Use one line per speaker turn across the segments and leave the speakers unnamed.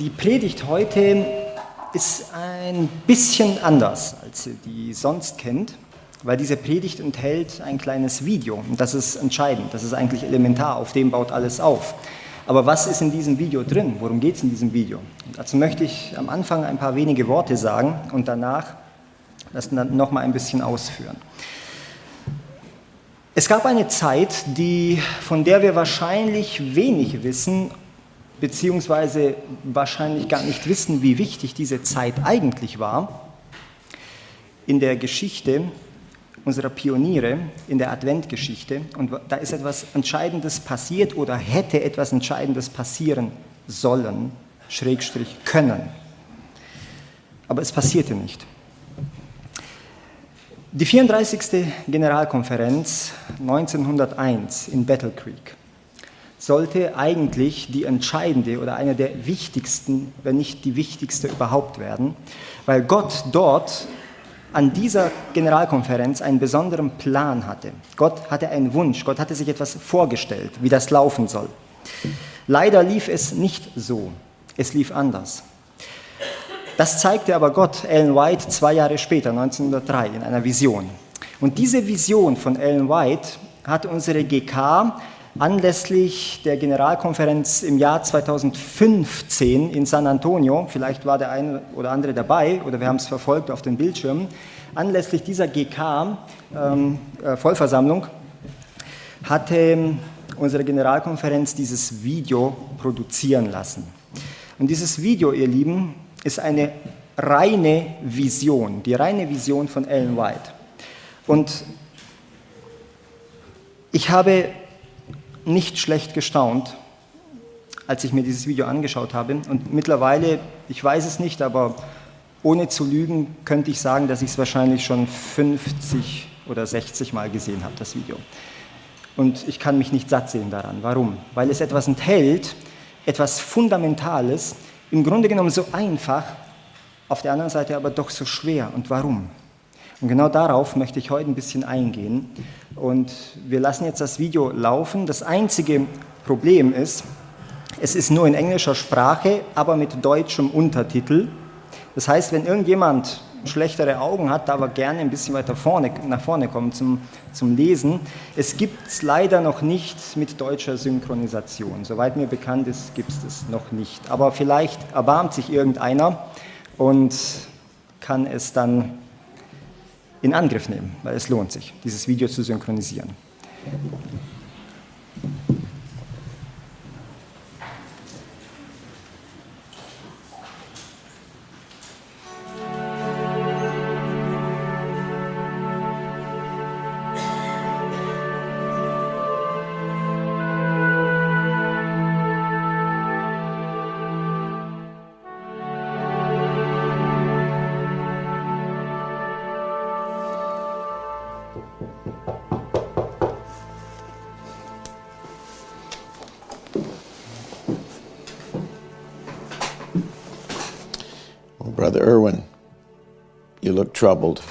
Die Predigt heute ist ein bisschen anders, als ihr die sonst kennt, weil diese Predigt enthält ein kleines Video. Und das ist entscheidend, das ist eigentlich elementar, auf dem baut alles auf. Aber was ist in diesem Video drin? Worum geht es in diesem Video? dazu möchte ich am Anfang ein paar wenige Worte sagen und danach das nochmal ein bisschen ausführen. Es gab eine Zeit, die, von der wir wahrscheinlich wenig wissen beziehungsweise wahrscheinlich gar nicht wissen, wie wichtig diese Zeit eigentlich war, in der Geschichte unserer Pioniere, in der Adventgeschichte. Und da ist etwas Entscheidendes passiert oder hätte etwas Entscheidendes passieren sollen, Schrägstrich können. Aber es passierte nicht. Die 34. Generalkonferenz 1901 in Battle Creek sollte eigentlich die entscheidende oder eine der wichtigsten, wenn nicht die wichtigste überhaupt werden, weil Gott dort an dieser Generalkonferenz einen besonderen Plan hatte. Gott hatte einen Wunsch, Gott hatte sich etwas vorgestellt, wie das laufen soll. Leider lief es nicht so, es lief anders. Das zeigte aber Gott Ellen White zwei Jahre später, 1903, in einer Vision. Und diese Vision von Ellen White hat unsere GK anlässlich der Generalkonferenz im Jahr 2015 in San Antonio, vielleicht war der eine oder andere dabei oder wir haben es verfolgt auf den Bildschirmen, anlässlich dieser GK ähm, äh, hatte unsere Generalkonferenz dieses Video produzieren lassen. Und dieses Video, ihr Lieben, ist eine reine Vision, die reine Vision von Ellen White. Und ich habe nicht schlecht gestaunt, als ich mir dieses Video angeschaut habe. Und mittlerweile, ich weiß es nicht, aber ohne zu lügen, könnte ich sagen, dass ich es wahrscheinlich schon 50 oder 60 Mal gesehen habe, das Video. Und ich kann mich nicht satt sehen daran. Warum? Weil es etwas enthält, etwas Fundamentales, im Grunde genommen so einfach, auf der anderen Seite aber doch so schwer. Und warum? Und genau darauf möchte ich heute ein bisschen eingehen. Und wir lassen jetzt das Video laufen. Das einzige Problem ist, es ist nur in englischer Sprache, aber mit deutschem Untertitel. Das heißt, wenn irgendjemand schlechtere Augen hat, aber gerne ein bisschen weiter vorne, nach vorne kommen zum, zum Lesen. Es gibt es leider noch nicht mit deutscher Synchronisation. Soweit mir bekannt ist, gibt es das noch nicht. Aber vielleicht erbarmt sich irgendeiner und kann es dann in Angriff nehmen, weil es lohnt sich, dieses Video zu synchronisieren.
Troubled.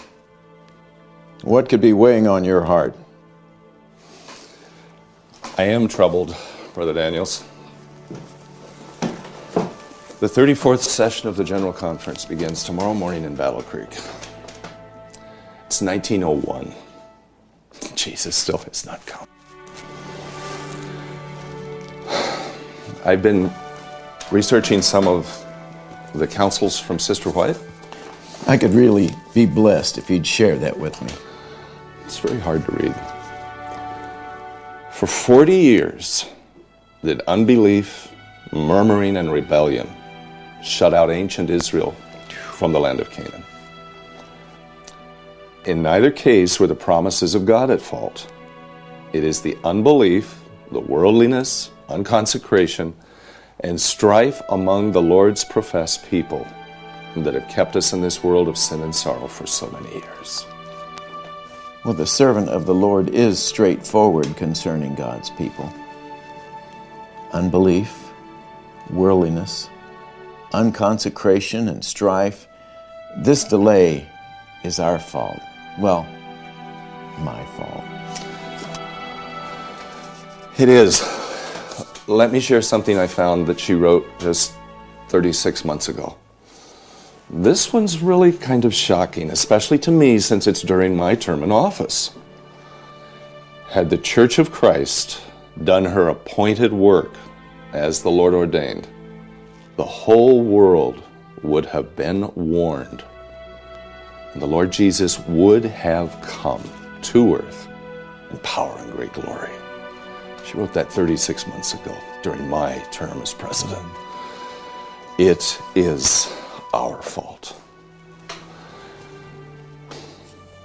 What could be weighing on your heart?
I am troubled, Brother Daniels. The 34th session of the General Conference begins tomorrow morning in Battle Creek. It's 1901. Jesus still has not come. I've been researching some of the counsels from Sister White?
I could really be blessed if you'd share that with me.
It's very hard to read. For 40 years, did unbelief, murmuring, and rebellion shut out ancient Israel from the land of Canaan. In neither case were the promises of God at fault. It is the unbelief, the worldliness, unconsecration, and strife among the Lord's professed people that have kept us in this world of sin and sorrow for so many years.
Well, the servant of the Lord is straightforward concerning God's people. Unbelief, worldliness, unconsecration, and strife. This delay is our fault. Well, my fault.
It is. Let me share something I found that she wrote just 36 months ago. This one's really kind of shocking, especially to me since it's during my term in office. Had the Church of Christ done her appointed work as the Lord ordained, the whole world would have been warned. And the Lord Jesus would have come to earth in power and great glory. She wrote that 36 months ago during my term as president. It is our fault.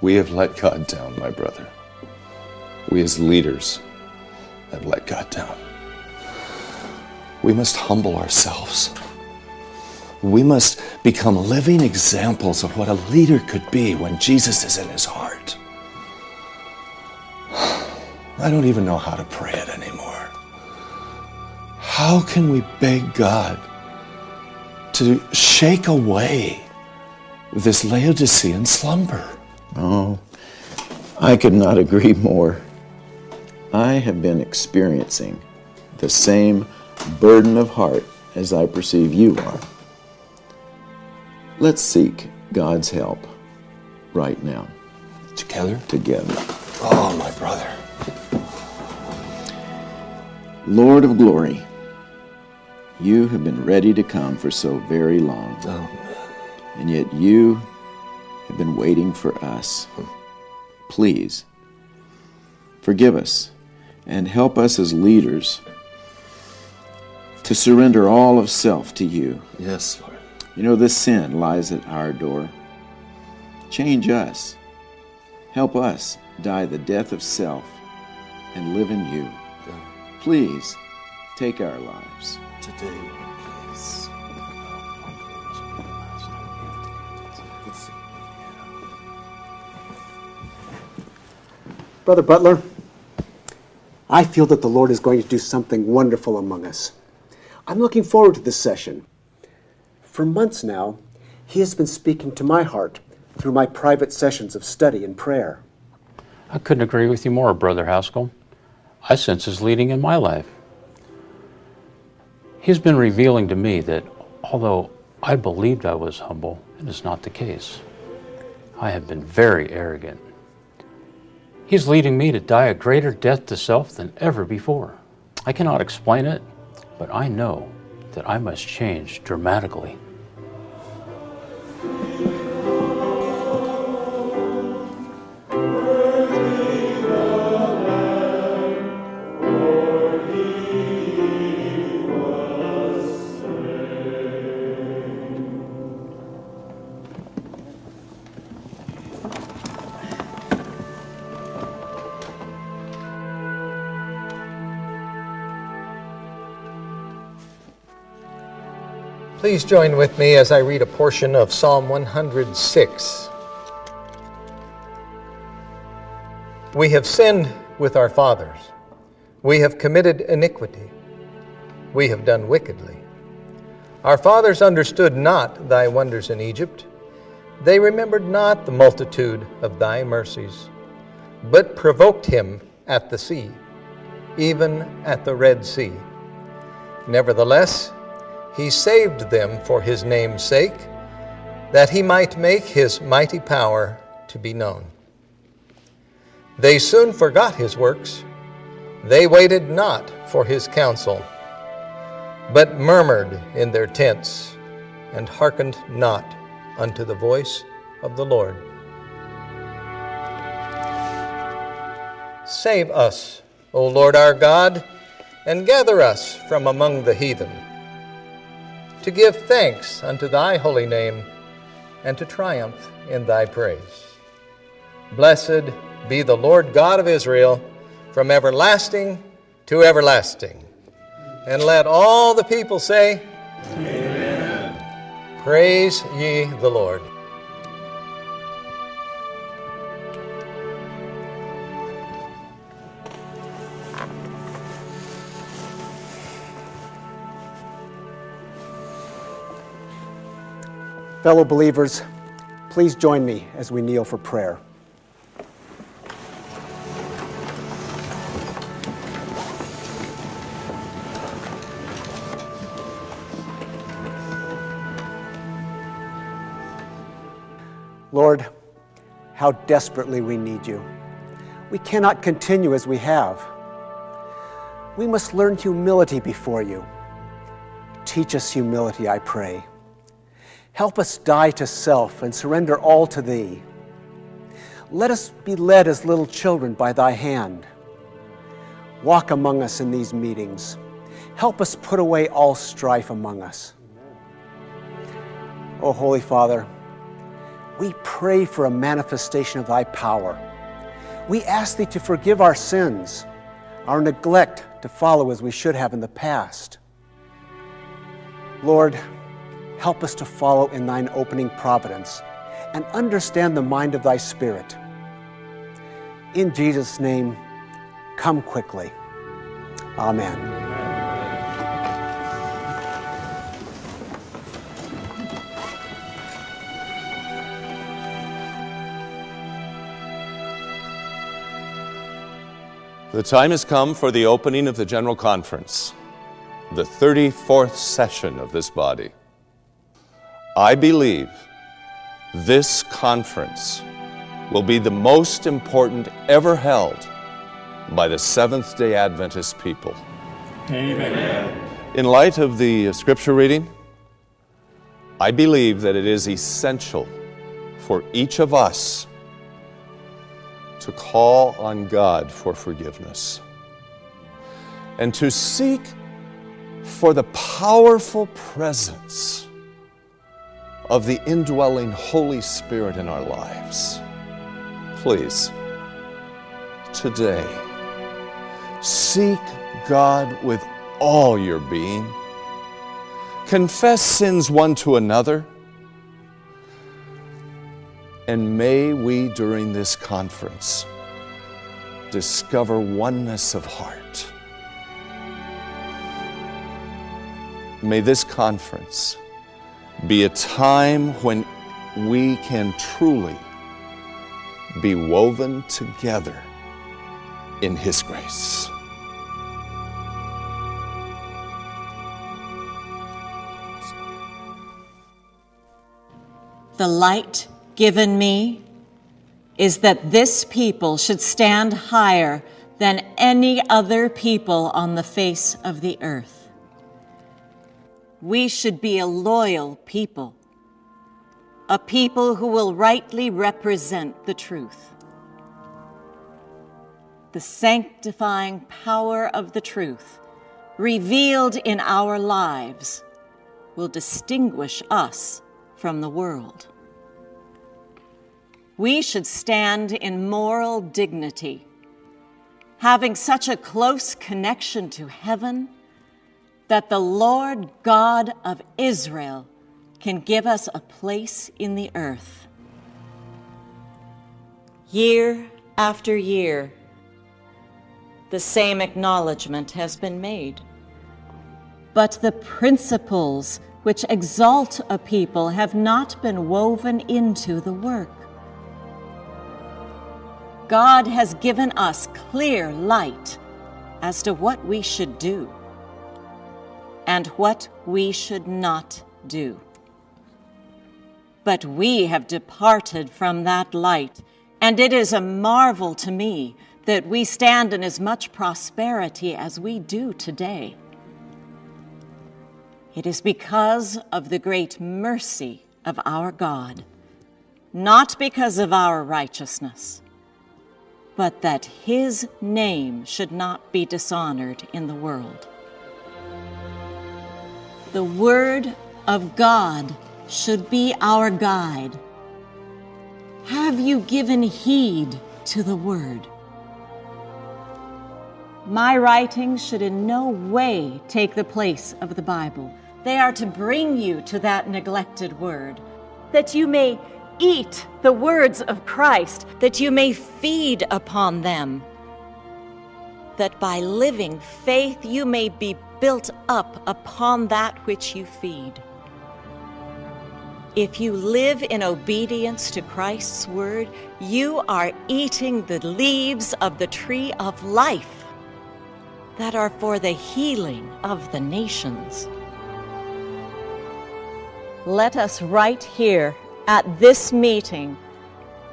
We have let God down, my brother. We as leaders have let God down. We must humble ourselves. We must become living examples of what a leader could be when Jesus is in his heart. I don't even know how to pray it anymore. How can we beg God to shake away this Laodicean slumber?
Oh, I could not agree more. I have been experiencing the same burden of heart as I perceive you are. Let's seek God's help right now,
Together?
together.
Oh, my brother.
Lord of glory, you have been ready to come for so very long,
Oh,
and yet you have been waiting for us. Please, forgive us and help us as leaders to surrender all of self to you.
yes, Lord.
You know, this sin lies at our door. Change us. Help us die the death of self and live in you. Please take our lives.
Today, Lord, please.
Brother Butler, I feel that the Lord is going to do something wonderful among us. I'm looking forward to this session. For months now, He has been speaking to my heart through my private sessions of study and prayer.
I couldn't agree with you more, Brother Haskell. I sense his leading in my life. He's been revealing to me that although I believed I was humble, it is not the case. I have been very arrogant. He's leading me to die a greater death to self than ever before. I cannot explain it, but I know that I must change dramatically.
Please join with me as I read a portion of Psalm 106. We have sinned with our fathers. We have committed iniquity. We have done wickedly. Our fathers understood not thy wonders in Egypt. They remembered not the multitude of thy mercies, but provoked him at the sea, even at the Red Sea. Nevertheless, he saved them for his name's sake, that he might make his mighty power to be known. They soon forgot his works. They waited not for his counsel, but murmured in their tents, and hearkened not unto the voice of the Lord. Save us, O Lord our God, and gather us from among the heathen to give thanks unto thy holy name, and to triumph in thy praise. Blessed be the Lord God of Israel from everlasting to everlasting. And let all the people say, Amen. Praise ye the Lord.
Fellow believers, please join me as we kneel for prayer. Lord, how desperately we need you. We cannot continue as we have. We must learn humility before you. Teach us humility, I pray. Help us die to self and surrender all to Thee. Let us be led as little children by Thy hand. Walk among us in these meetings. Help us put away all strife among us. O Holy Father, we pray for a manifestation of Thy power. We ask Thee to forgive our sins, our neglect to follow as we should have in the past. Lord, help us to follow in Thine opening providence and understand the mind of Thy Spirit. In Jesus' name, come quickly. Amen.
The time has come for the opening of the General Conference, the 34th session of this body. I believe this conference will be the most important ever held by the Seventh day Adventist people. Amen. In light of the uh, scripture reading, I believe that it is essential for each of us to call on God for forgiveness and to seek for the powerful presence of the indwelling Holy Spirit in our lives. Please, today, seek God with all your being. Confess sins one to another and may we, during this conference, discover oneness of heart. May this conference be a time when we can truly be woven together in His grace.
The light given me is that this people should stand higher than any other people on the face of the earth. We should be a loyal people, a people who will rightly represent the truth. The sanctifying power of the truth revealed in our lives will distinguish us from the world. We should stand in moral dignity, having such a close connection to heaven that the Lord God of Israel can give us a place in the earth. Year after year, the same acknowledgement has been made. But the principles which exalt a people have not been woven into the work. God has given us clear light as to what we should do and what we should not do. But we have departed from that light, and it is a marvel to me that we stand in as much prosperity as we do today. It is because of the great mercy of our God, not because of our righteousness, but that His name should not be dishonored in the world. The Word of God should be our guide. Have you given heed to the Word? My writings should in no way take the place of the Bible. They are to bring you to that neglected Word, that you may eat the words of Christ, that you may feed upon them, that by living faith you may be built up upon that which you feed. If you live in obedience to Christ's word, you are eating the leaves of the tree of life that are for the healing of the nations. Let us right here at this meeting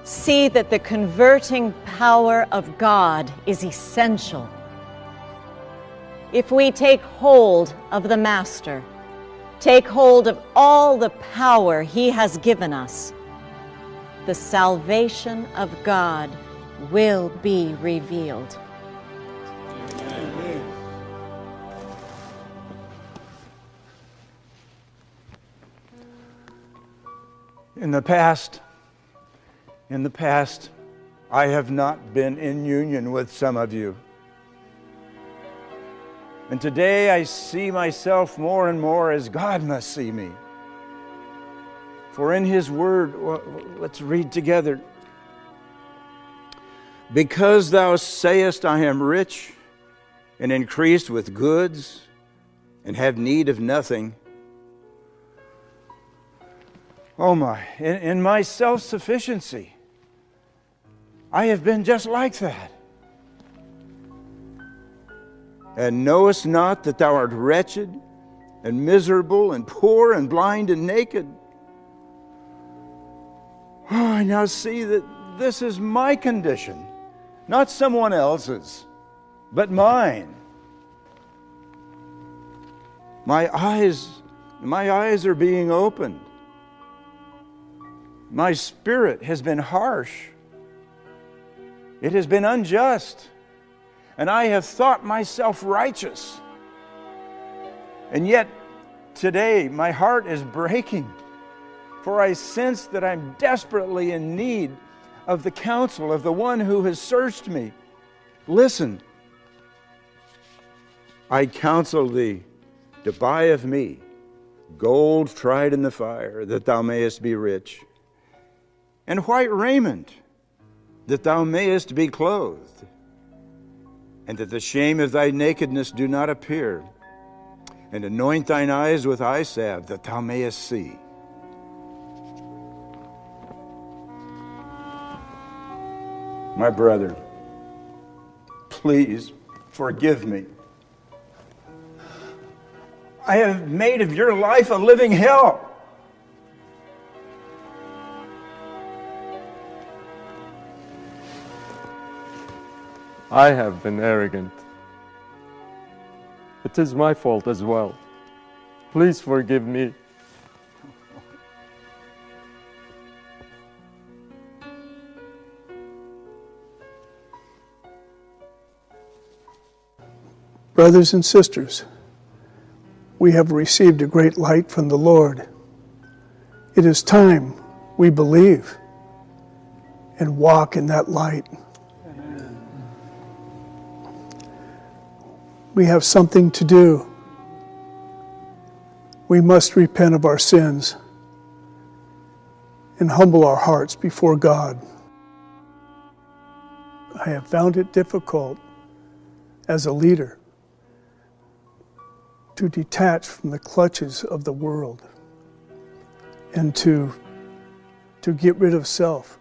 see that the converting power of God is essential. If we take hold of the Master, take hold of all the power He has given us, the salvation of God will be revealed.
In the past, in the past, I have not been in union with some of you. And today I see myself more and more as God must see me. For in His Word, well, let's read together. Because thou sayest, I am rich and increased with goods and have need of nothing. Oh my, in, in my self sufficiency, I have been just like that. And knowest not that thou art wretched and miserable and poor and blind and naked? Oh, I now see that this is my condition, not someone else's, but mine. My eyes, my eyes are being opened. My spirit has been harsh. It has been unjust. And I have thought myself righteous. And yet, today, my heart is breaking, for I sense that I'm desperately in need of the counsel of the one who has searched me. Listen, I counsel thee to buy of me gold tried in the fire, that thou mayest be rich, and white raiment, that thou mayest be clothed, and that the shame of thy nakedness do not appear, and anoint thine eyes with eye salve, that thou mayest see. My brother, please forgive me. I have made of your life a living hell.
I have been arrogant. It is my fault as well. Please forgive me.
Brothers and sisters, we have received a great light from the Lord. It is time we believe and walk in that light. We have something to do. We must repent of our sins and humble our hearts before God. I have found it difficult as a leader to detach from the clutches of the world and to, to get rid of self.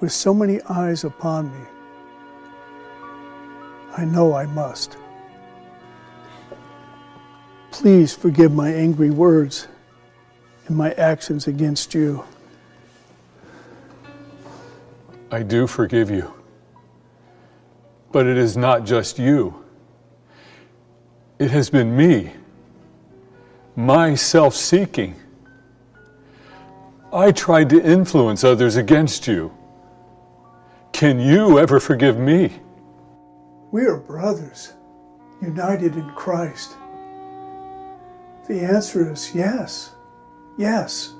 With so many eyes upon me, I know I must. Please forgive my angry words and my actions against you.
I do forgive you. But it is not just you. It has been me, my self seeking. I tried to influence others against you. Can you ever forgive me?
We are brothers, united in Christ. The answer is yes, yes.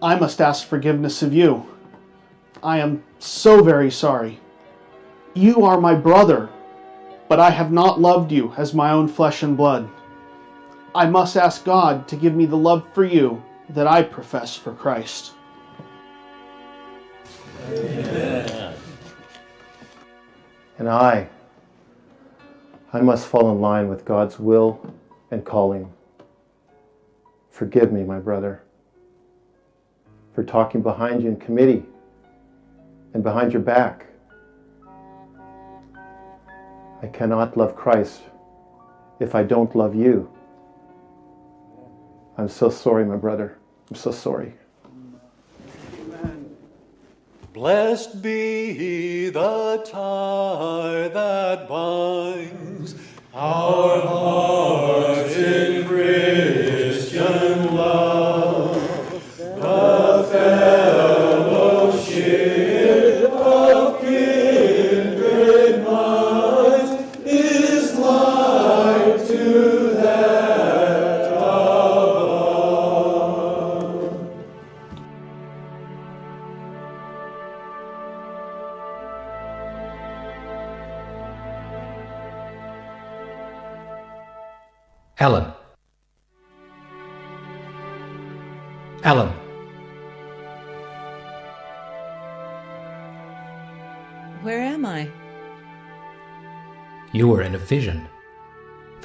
I must ask forgiveness of you. I am so very sorry. You are my brother, but I have not loved you as my own flesh and blood. I must ask God to give me the love for you that I profess for Christ.
Amen. And I, I must fall in line with God's will and calling. Forgive me, my brother. for talking behind you in committee and behind your back. I cannot love Christ if I don't love you. I'm so sorry, my brother. I'm so sorry.
Blessed be the tie that binds our hearts in Christian love, the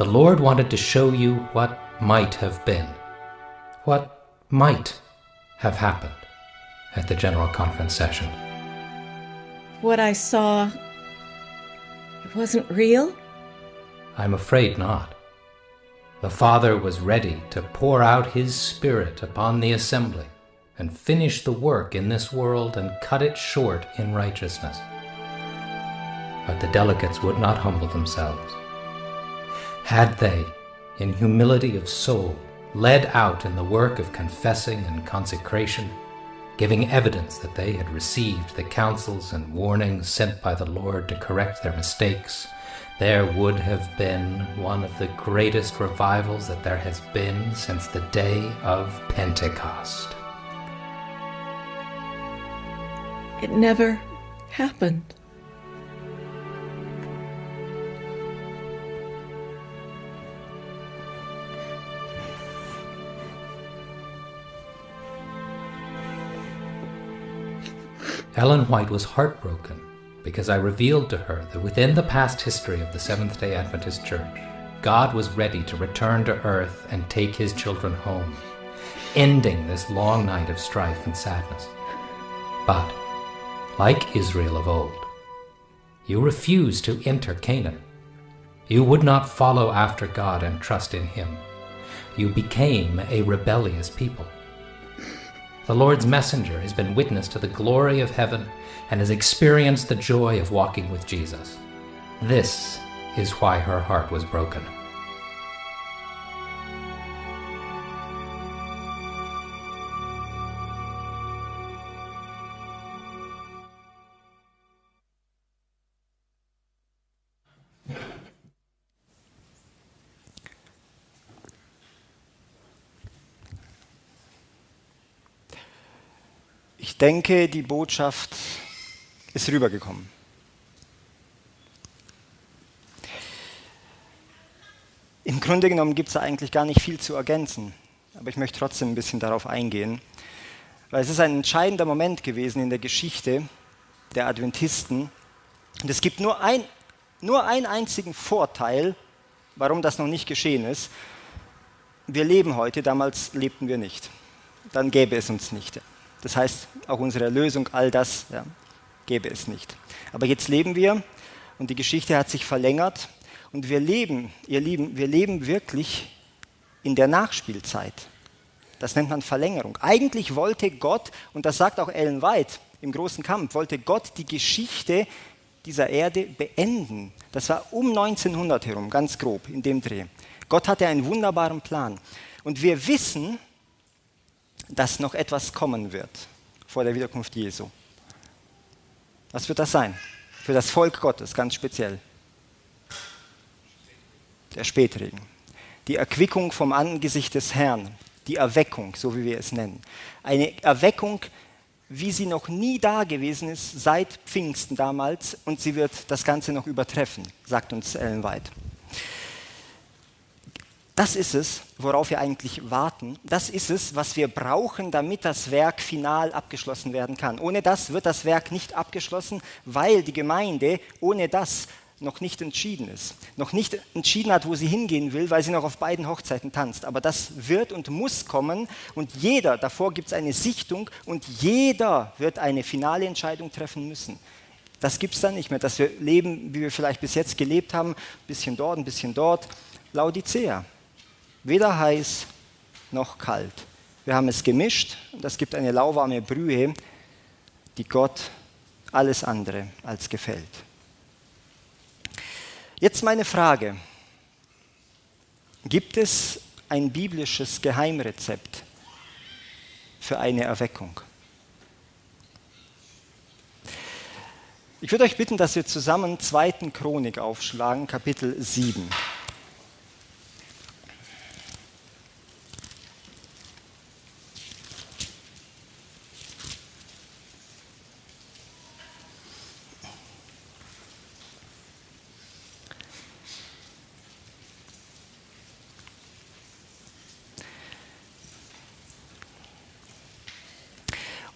Lord wanted to show you what might have been, what might have happened at the General Conference session.
What I saw. It wasn't real?
I'm afraid not. The Father was ready to pour out His Spirit upon the assembly and finish the work in this world and cut it short in righteousness. But the delegates would not humble themselves. Had they, in humility of soul, led out in the work of confessing and consecration, giving evidence that they had received the counsels and warnings sent by the Lord to correct their mistakes, there would have been one of the greatest revivals that there has been since the day of Pentecost.
It never happened.
Ellen White was heartbroken because I revealed to her that within the past history of the Seventh day Adventist Church, God was ready to return to earth and take his children home, ending this long night of strife and sadness. But, like Israel of old, you refused to enter Canaan. You would not follow after God and trust in him. You became a rebellious people. The Lord's messenger has been witness to the glory of heaven and has experienced the joy of walking with Jesus. This is why her heart was broken.
Denke, die Botschaft ist rübergekommen. Im Grunde genommen gibt es eigentlich gar nicht viel zu ergänzen, aber ich möchte trotzdem ein bisschen darauf eingehen, weil es ist ein entscheidender Moment gewesen in der Geschichte der Adventisten. Und es gibt nur, ein, nur einen einzigen Vorteil, warum das noch nicht geschehen ist. Wir leben heute, damals lebten wir nicht. Dann gäbe es uns nicht. Das heißt, auch unsere Erlösung, all das ja, gäbe es nicht. Aber jetzt leben wir und die Geschichte hat sich verlängert und wir leben, ihr Lieben, wir leben wirklich in der Nachspielzeit. Das nennt man Verlängerung. Eigentlich wollte Gott, und das sagt auch Ellen White im großen Kampf, wollte Gott die Geschichte dieser Erde beenden. Das war um 1900 herum, ganz grob in dem Dreh. Gott hatte einen wunderbaren Plan. Und wir wissen, dass noch etwas kommen wird vor der Wiederkunft Jesu. Was wird das sein? Für das Volk Gottes ganz speziell. Der Spätregen. Die Erquickung vom Angesicht des Herrn. Die Erweckung, so wie wir es nennen. Eine Erweckung, wie sie noch nie da gewesen ist seit Pfingsten damals und sie wird das Ganze noch übertreffen, sagt uns Ellen White. Das ist es, worauf wir eigentlich warten. Das ist es, was wir brauchen, damit das Werk final abgeschlossen werden kann. Ohne das wird das Werk nicht abgeschlossen, weil die Gemeinde ohne das noch nicht entschieden ist, noch nicht entschieden hat, wo sie hingehen will, weil sie noch auf beiden Hochzeiten tanzt. Aber das wird und muss kommen und jeder, davor gibt es eine Sichtung und jeder wird eine finale Entscheidung treffen müssen. Das gibt es dann nicht mehr, dass wir leben, wie wir vielleicht bis jetzt gelebt haben, ein bisschen dort, ein bisschen dort. Laodicea, weder heiß noch kalt. Wir haben es gemischt und das gibt eine lauwarme Brühe, die Gott alles andere als gefällt. Jetzt meine Frage. Gibt es ein biblisches Geheimrezept für eine Erweckung? Ich würde euch bitten, dass wir zusammen 2. Chronik aufschlagen, Kapitel 7.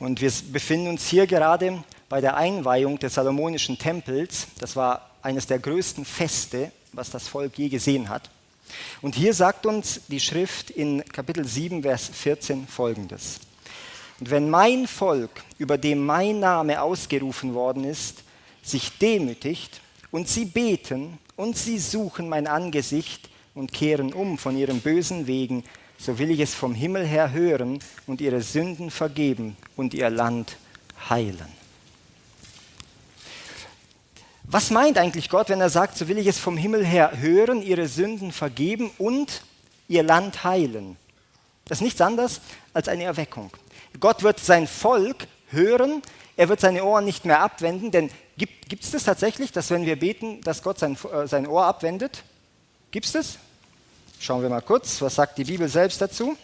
Und wir befinden uns hier gerade bei der Einweihung des Salomonischen Tempels. Das war eines der größten Feste, was das Volk je gesehen hat. Und hier sagt uns die Schrift in Kapitel 7, Vers 14 folgendes. Und wenn mein Volk, über dem mein Name ausgerufen worden ist, sich demütigt und sie beten und sie suchen mein Angesicht und kehren um von ihren bösen Wegen, so will ich es vom Himmel her hören und ihre Sünden vergeben und ihr Land heilen. Was meint eigentlich Gott, wenn er sagt, so will ich es vom Himmel her hören, ihre Sünden vergeben und ihr Land heilen? Das ist nichts anderes als eine Erweckung. Gott wird sein Volk hören, er wird seine Ohren nicht mehr abwenden, denn gibt es das tatsächlich, dass wenn wir beten, dass Gott sein, äh, sein Ohr abwendet? Gibt es das? Schauen wir mal kurz, was sagt die Bibel selbst dazu?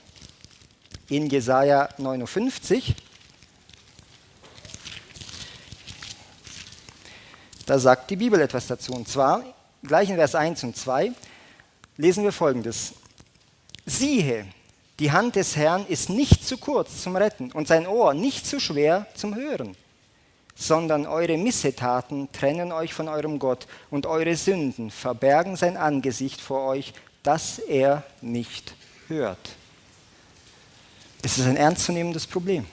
In Jesaja 59. Da sagt die Bibel etwas dazu. Und zwar, gleich in Vers 1 und 2, lesen wir folgendes. Siehe, die Hand des Herrn ist nicht zu kurz zum Retten und sein Ohr nicht zu schwer zum Hören, sondern eure Missetaten trennen euch von eurem Gott und eure Sünden verbergen sein Angesicht vor euch dass er nicht hört. Es ist ein ernstzunehmendes Problem.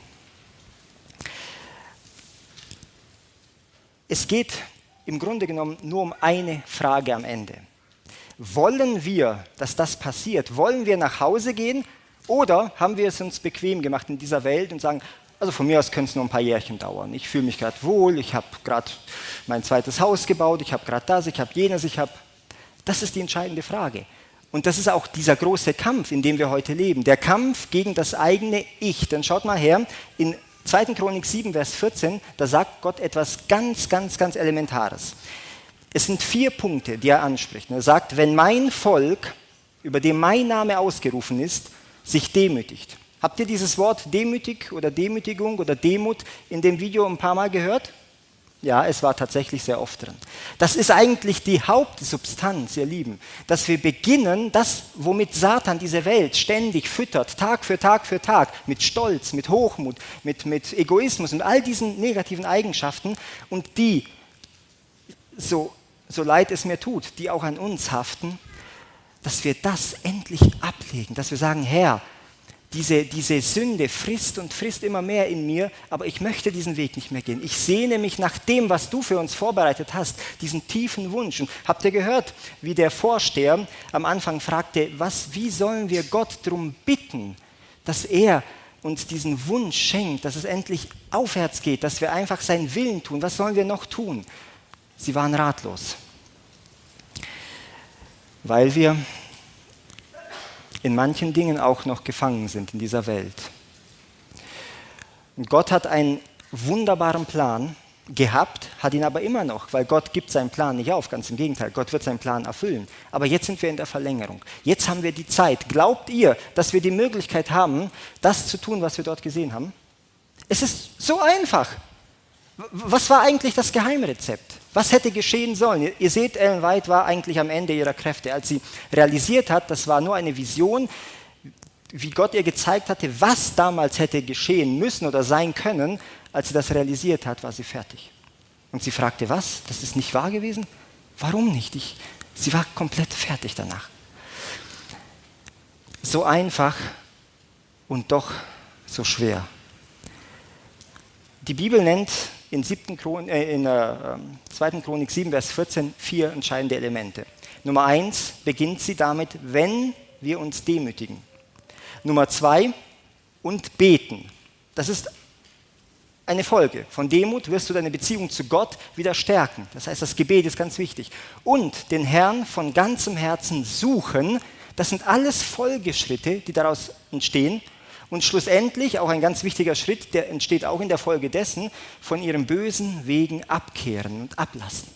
Es geht im Grunde genommen nur um eine Frage am Ende. Wollen wir, dass das passiert? Wollen wir nach Hause gehen oder haben wir es uns bequem gemacht in dieser Welt und sagen, also von mir aus können es nur ein paar Jährchen dauern. Ich fühle mich gerade wohl, ich habe gerade mein zweites Haus gebaut, ich habe gerade das, ich habe jenes, ich habe... Das ist die entscheidende Frage. Und das ist auch dieser große Kampf, in dem wir heute leben. Der Kampf gegen das eigene Ich. Dann schaut mal her, in 2. Chronik 7, Vers 14, da sagt Gott etwas ganz, ganz, ganz Elementares. Es sind vier Punkte, die er anspricht. Er sagt, wenn mein Volk, über dem mein Name ausgerufen ist, sich demütigt. Habt ihr dieses Wort demütig oder Demütigung oder Demut in dem Video ein paar Mal gehört? Ja, es war tatsächlich sehr oft drin. Das ist eigentlich die Hauptsubstanz, ihr Lieben, dass wir beginnen, das, womit Satan diese Welt ständig füttert, Tag für Tag für Tag, mit Stolz, mit Hochmut, mit, mit Egoismus und all diesen negativen Eigenschaften und die, so, so leid es mir tut, die auch an uns haften, dass wir das endlich ablegen, dass wir sagen, Herr, diese, diese Sünde frisst und frisst immer mehr in mir, aber ich möchte diesen Weg nicht mehr gehen. Ich sehne mich nach dem, was du für uns vorbereitet hast, diesen tiefen Wunsch. Und habt ihr gehört, wie der Vorsteher am Anfang fragte, was, wie sollen wir Gott darum bitten, dass er uns diesen Wunsch schenkt, dass es endlich aufwärts geht, dass wir einfach seinen Willen tun. Was sollen wir noch tun? Sie waren ratlos, weil wir in manchen Dingen auch noch gefangen sind in dieser Welt. Und Gott hat einen wunderbaren Plan gehabt, hat ihn aber immer noch, weil Gott gibt seinen Plan nicht auf, ganz im Gegenteil, Gott wird seinen Plan erfüllen. Aber jetzt sind wir in der Verlängerung. Jetzt haben wir die Zeit. Glaubt ihr, dass wir die Möglichkeit haben, das zu tun, was wir dort gesehen haben? Es ist so einfach. Was war eigentlich das Geheimrezept? Was hätte geschehen sollen? Ihr seht, Ellen White war eigentlich am Ende ihrer Kräfte, als sie realisiert hat, das war nur eine Vision, wie Gott ihr gezeigt hatte, was damals hätte geschehen müssen oder sein können. Als sie das realisiert hat, war sie fertig. Und sie fragte, was? Das ist nicht wahr gewesen? Warum nicht? Ich, sie war komplett fertig danach. So einfach und doch so schwer. Die Bibel nennt in, 7. Chron äh, in äh, 2. Chronik 7, Vers 14 vier entscheidende Elemente. Nummer eins beginnt sie damit, wenn wir uns demütigen. Nummer zwei, und beten. Das ist eine Folge. Von Demut wirst du deine Beziehung zu Gott wieder stärken. Das heißt, das Gebet ist ganz wichtig. Und den Herrn von ganzem Herzen suchen, das sind alles Folgeschritte, die daraus entstehen. Und schlussendlich, auch ein ganz wichtiger Schritt, der entsteht auch in der Folge dessen, von ihrem bösen Wegen abkehren und ablassen.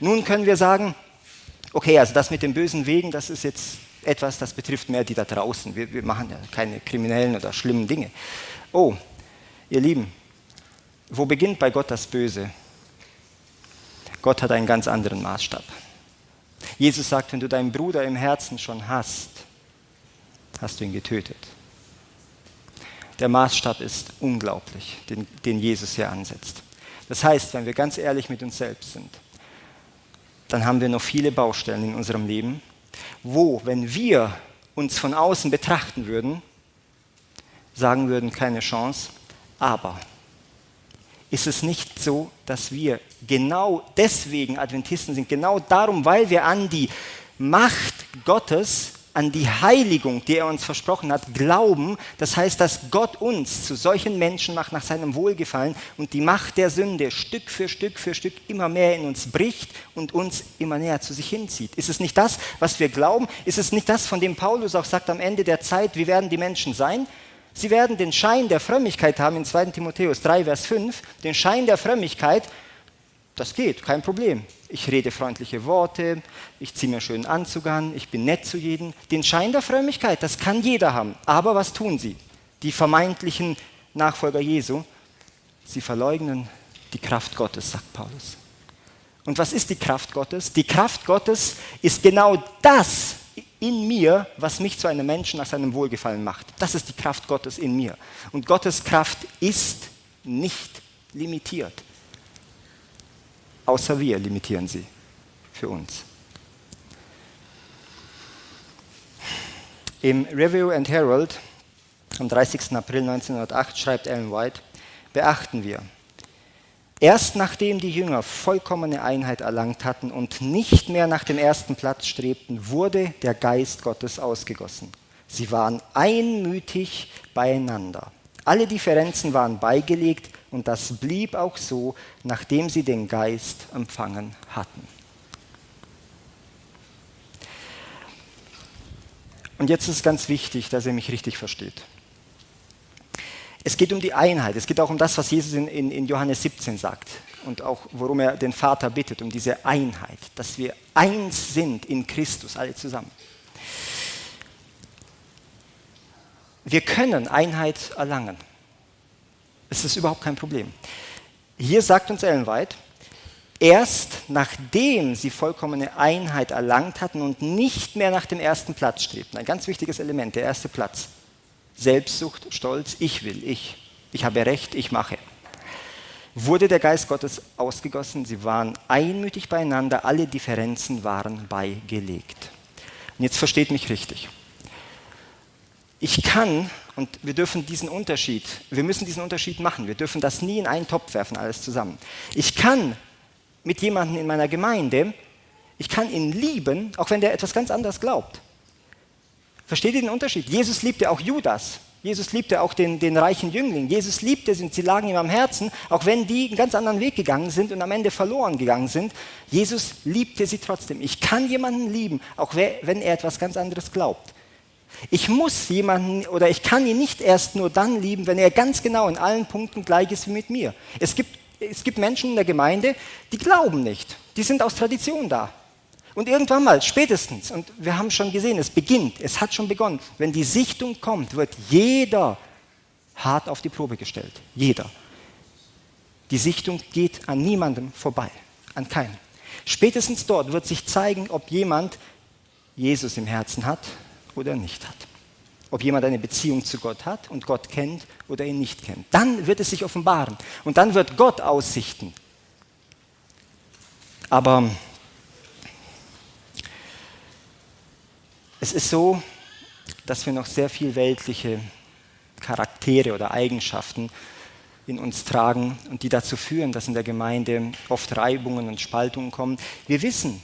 Nun können wir sagen, okay, also das mit den bösen Wegen, das ist jetzt etwas, das betrifft mehr die da draußen. Wir, wir machen ja keine kriminellen oder schlimmen Dinge. Oh, ihr Lieben, wo beginnt bei Gott das Böse? Gott hat einen ganz anderen Maßstab. Jesus sagt, wenn du deinen Bruder im Herzen schon hast, hast du ihn getötet. Der Maßstab ist unglaublich, den, den Jesus hier ansetzt. Das heißt, wenn wir ganz ehrlich mit uns selbst sind, dann haben wir noch viele Baustellen in unserem Leben, wo, wenn wir uns von außen betrachten würden, sagen würden, keine Chance, aber ist es nicht so, dass wir genau deswegen Adventisten sind, genau darum, weil wir an die Macht Gottes, an die Heiligung, die er uns versprochen hat, glauben. Das heißt, dass Gott uns zu solchen Menschen macht nach seinem Wohlgefallen und die Macht der Sünde Stück für Stück für Stück immer mehr in uns bricht und uns immer näher zu sich hinzieht. Ist es nicht das, was wir glauben? Ist es nicht das, von dem Paulus auch sagt am Ende der Zeit, wie werden die Menschen sein? Sie werden den Schein der Frömmigkeit haben in 2 Timotheus 3, Vers 5. Den Schein der Frömmigkeit, das geht, kein Problem. Ich rede freundliche Worte, ich ziehe mir einen schönen Anzug an, ich bin nett zu jedem. Den Schein der Frömmigkeit, das kann jeder haben. Aber was tun sie? Die vermeintlichen Nachfolger Jesu, sie verleugnen die Kraft Gottes, sagt Paulus. Und was ist die Kraft Gottes? Die Kraft Gottes ist genau das, in mir, was mich zu einem Menschen nach seinem Wohlgefallen macht. Das ist die Kraft Gottes in mir. Und Gottes Kraft ist nicht limitiert. Außer wir limitieren sie für uns. Im Review and Herald am 30. April 1908 schreibt Ellen White, beachten wir, Erst nachdem die Jünger vollkommene Einheit erlangt hatten und nicht mehr nach dem ersten Platz strebten, wurde der Geist Gottes ausgegossen. Sie waren einmütig beieinander. Alle Differenzen waren beigelegt und das blieb auch so, nachdem sie den Geist empfangen hatten. Und jetzt ist es ganz wichtig, dass ihr mich richtig versteht. Es geht um die Einheit. Es geht auch um das, was Jesus in, in, in, Johannes 17 sagt und auch worum er den Vater bittet, um diese Einheit, dass wir eins sind in Christus, alle zusammen. Wir können Einheit erlangen. Es ist überhaupt kein Problem. Hier sagt uns Ellen White, erst nachdem sie vollkommene Einheit erlangt hatten und nicht mehr nach dem ersten Platz strebten. Ein ganz wichtiges Element, der erste Platz. Selbstsucht, Stolz, ich will, ich. Ich habe Recht, ich mache. Wurde der Geist Gottes ausgegossen, sie waren einmütig beieinander, alle Differenzen waren beigelegt. Und jetzt versteht mich richtig. Ich kann, und wir dürfen diesen Unterschied, wir müssen diesen Unterschied machen, wir dürfen das nie in einen Topf werfen, alles zusammen. Ich kann mit jemandem in meiner Gemeinde, ich kann ihn lieben, auch wenn der etwas ganz anderes glaubt. Versteht ihr den Unterschied? Jesus liebte auch Judas. Jesus liebte auch den, den reichen Jüngling. Jesus liebte sie und sie lagen ihm am Herzen, auch wenn die einen ganz anderen Weg gegangen sind und am Ende verloren gegangen sind. Jesus liebte sie trotzdem. Ich kann jemanden lieben, auch wenn er etwas ganz anderes glaubt. Ich muss jemanden oder ich kann ihn nicht erst nur dann lieben, wenn er ganz genau in allen Punkten gleich ist wie mit mir. Es gibt, es gibt Menschen in der Gemeinde, die glauben nicht. Die sind aus Tradition da. Und irgendwann mal, spätestens, und wir haben schon gesehen, es beginnt, es hat schon begonnen, wenn die Sichtung kommt, wird jeder hart auf die Probe gestellt. Jeder. Die Sichtung geht an niemandem vorbei, an keinem. Spätestens dort wird sich zeigen, ob jemand Jesus im Herzen hat oder nicht hat. Ob jemand eine Beziehung zu Gott hat und Gott kennt oder ihn nicht kennt. Dann wird es sich offenbaren und dann wird Gott aussichten. Aber es ist so, dass wir noch sehr viel weltliche Charaktere oder Eigenschaften in uns tragen und die dazu führen, dass in der Gemeinde oft Reibungen und Spaltungen kommen. Wir wissen,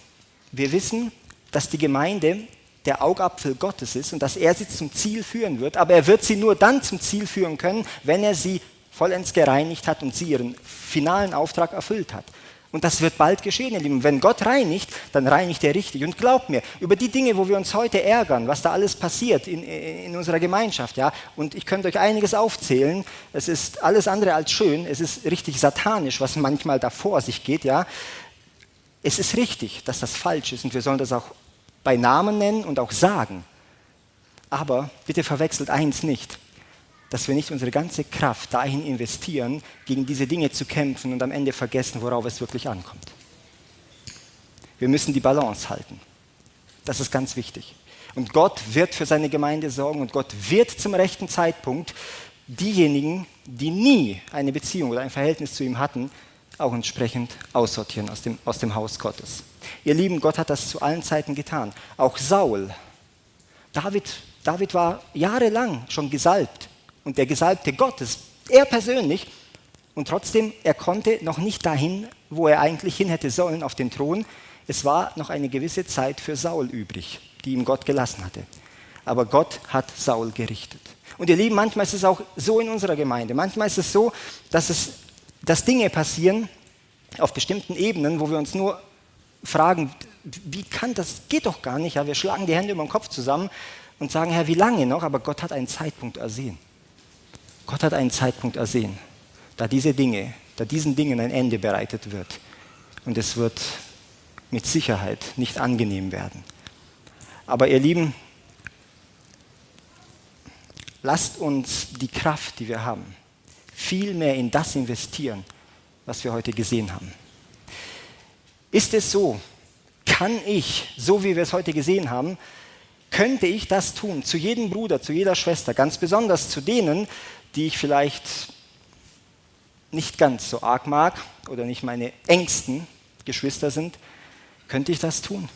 wir wissen, dass die Gemeinde der Augapfel Gottes ist und dass er sie zum Ziel führen wird, aber er wird sie nur dann zum Ziel führen können, wenn er sie vollends gereinigt hat und sie ihren finalen Auftrag erfüllt hat. Und das wird bald geschehen, ihr Lieben. Wenn Gott reinigt, dann reinigt er richtig. Und glaubt mir, über die Dinge, wo wir uns heute ärgern, was da alles passiert in, in unserer Gemeinschaft, ja, und ich könnte euch einiges aufzählen, es ist alles andere als schön, es ist richtig satanisch, was manchmal da vor sich geht, ja. Es ist richtig, dass das falsch ist und wir sollen das auch bei Namen nennen und auch sagen. Aber bitte verwechselt eins nicht dass wir nicht unsere ganze Kraft dahin investieren, gegen diese Dinge zu kämpfen und am Ende vergessen, worauf es wirklich ankommt. Wir müssen die Balance halten. Das ist ganz wichtig. Und Gott wird für seine Gemeinde sorgen und Gott wird zum rechten Zeitpunkt diejenigen, die nie eine Beziehung oder ein Verhältnis zu ihm hatten, auch entsprechend aussortieren aus dem, aus dem Haus Gottes. Ihr Lieben, Gott hat das zu allen Zeiten getan. Auch Saul. David, David war jahrelang schon gesalbt und der Gesalbte Gottes, er persönlich, und trotzdem, er konnte noch nicht dahin, wo er eigentlich hin hätte sollen, auf den Thron. Es war noch eine gewisse Zeit für Saul übrig, die ihm Gott gelassen hatte. Aber Gott hat Saul gerichtet. Und ihr Lieben, manchmal ist es auch so in unserer Gemeinde. Manchmal ist es so, dass, es, dass Dinge passieren auf bestimmten Ebenen, wo wir uns nur fragen, wie kann das, geht doch gar nicht. Ja, wir schlagen die Hände über den Kopf zusammen und sagen, Herr, wie lange noch? Aber Gott hat einen Zeitpunkt ersehen. Gott hat einen Zeitpunkt ersehen, da diese Dinge, da diesen Dingen ein Ende bereitet wird. Und es wird mit Sicherheit nicht angenehm werden. Aber ihr Lieben, lasst uns die Kraft, die wir haben, viel mehr in das investieren, was wir heute gesehen haben. Ist es so, kann ich, so wie wir es heute gesehen haben, könnte ich das tun, zu jedem Bruder, zu jeder Schwester, ganz besonders zu denen, die ich vielleicht nicht ganz so arg mag oder nicht meine engsten Geschwister sind, könnte ich das tun,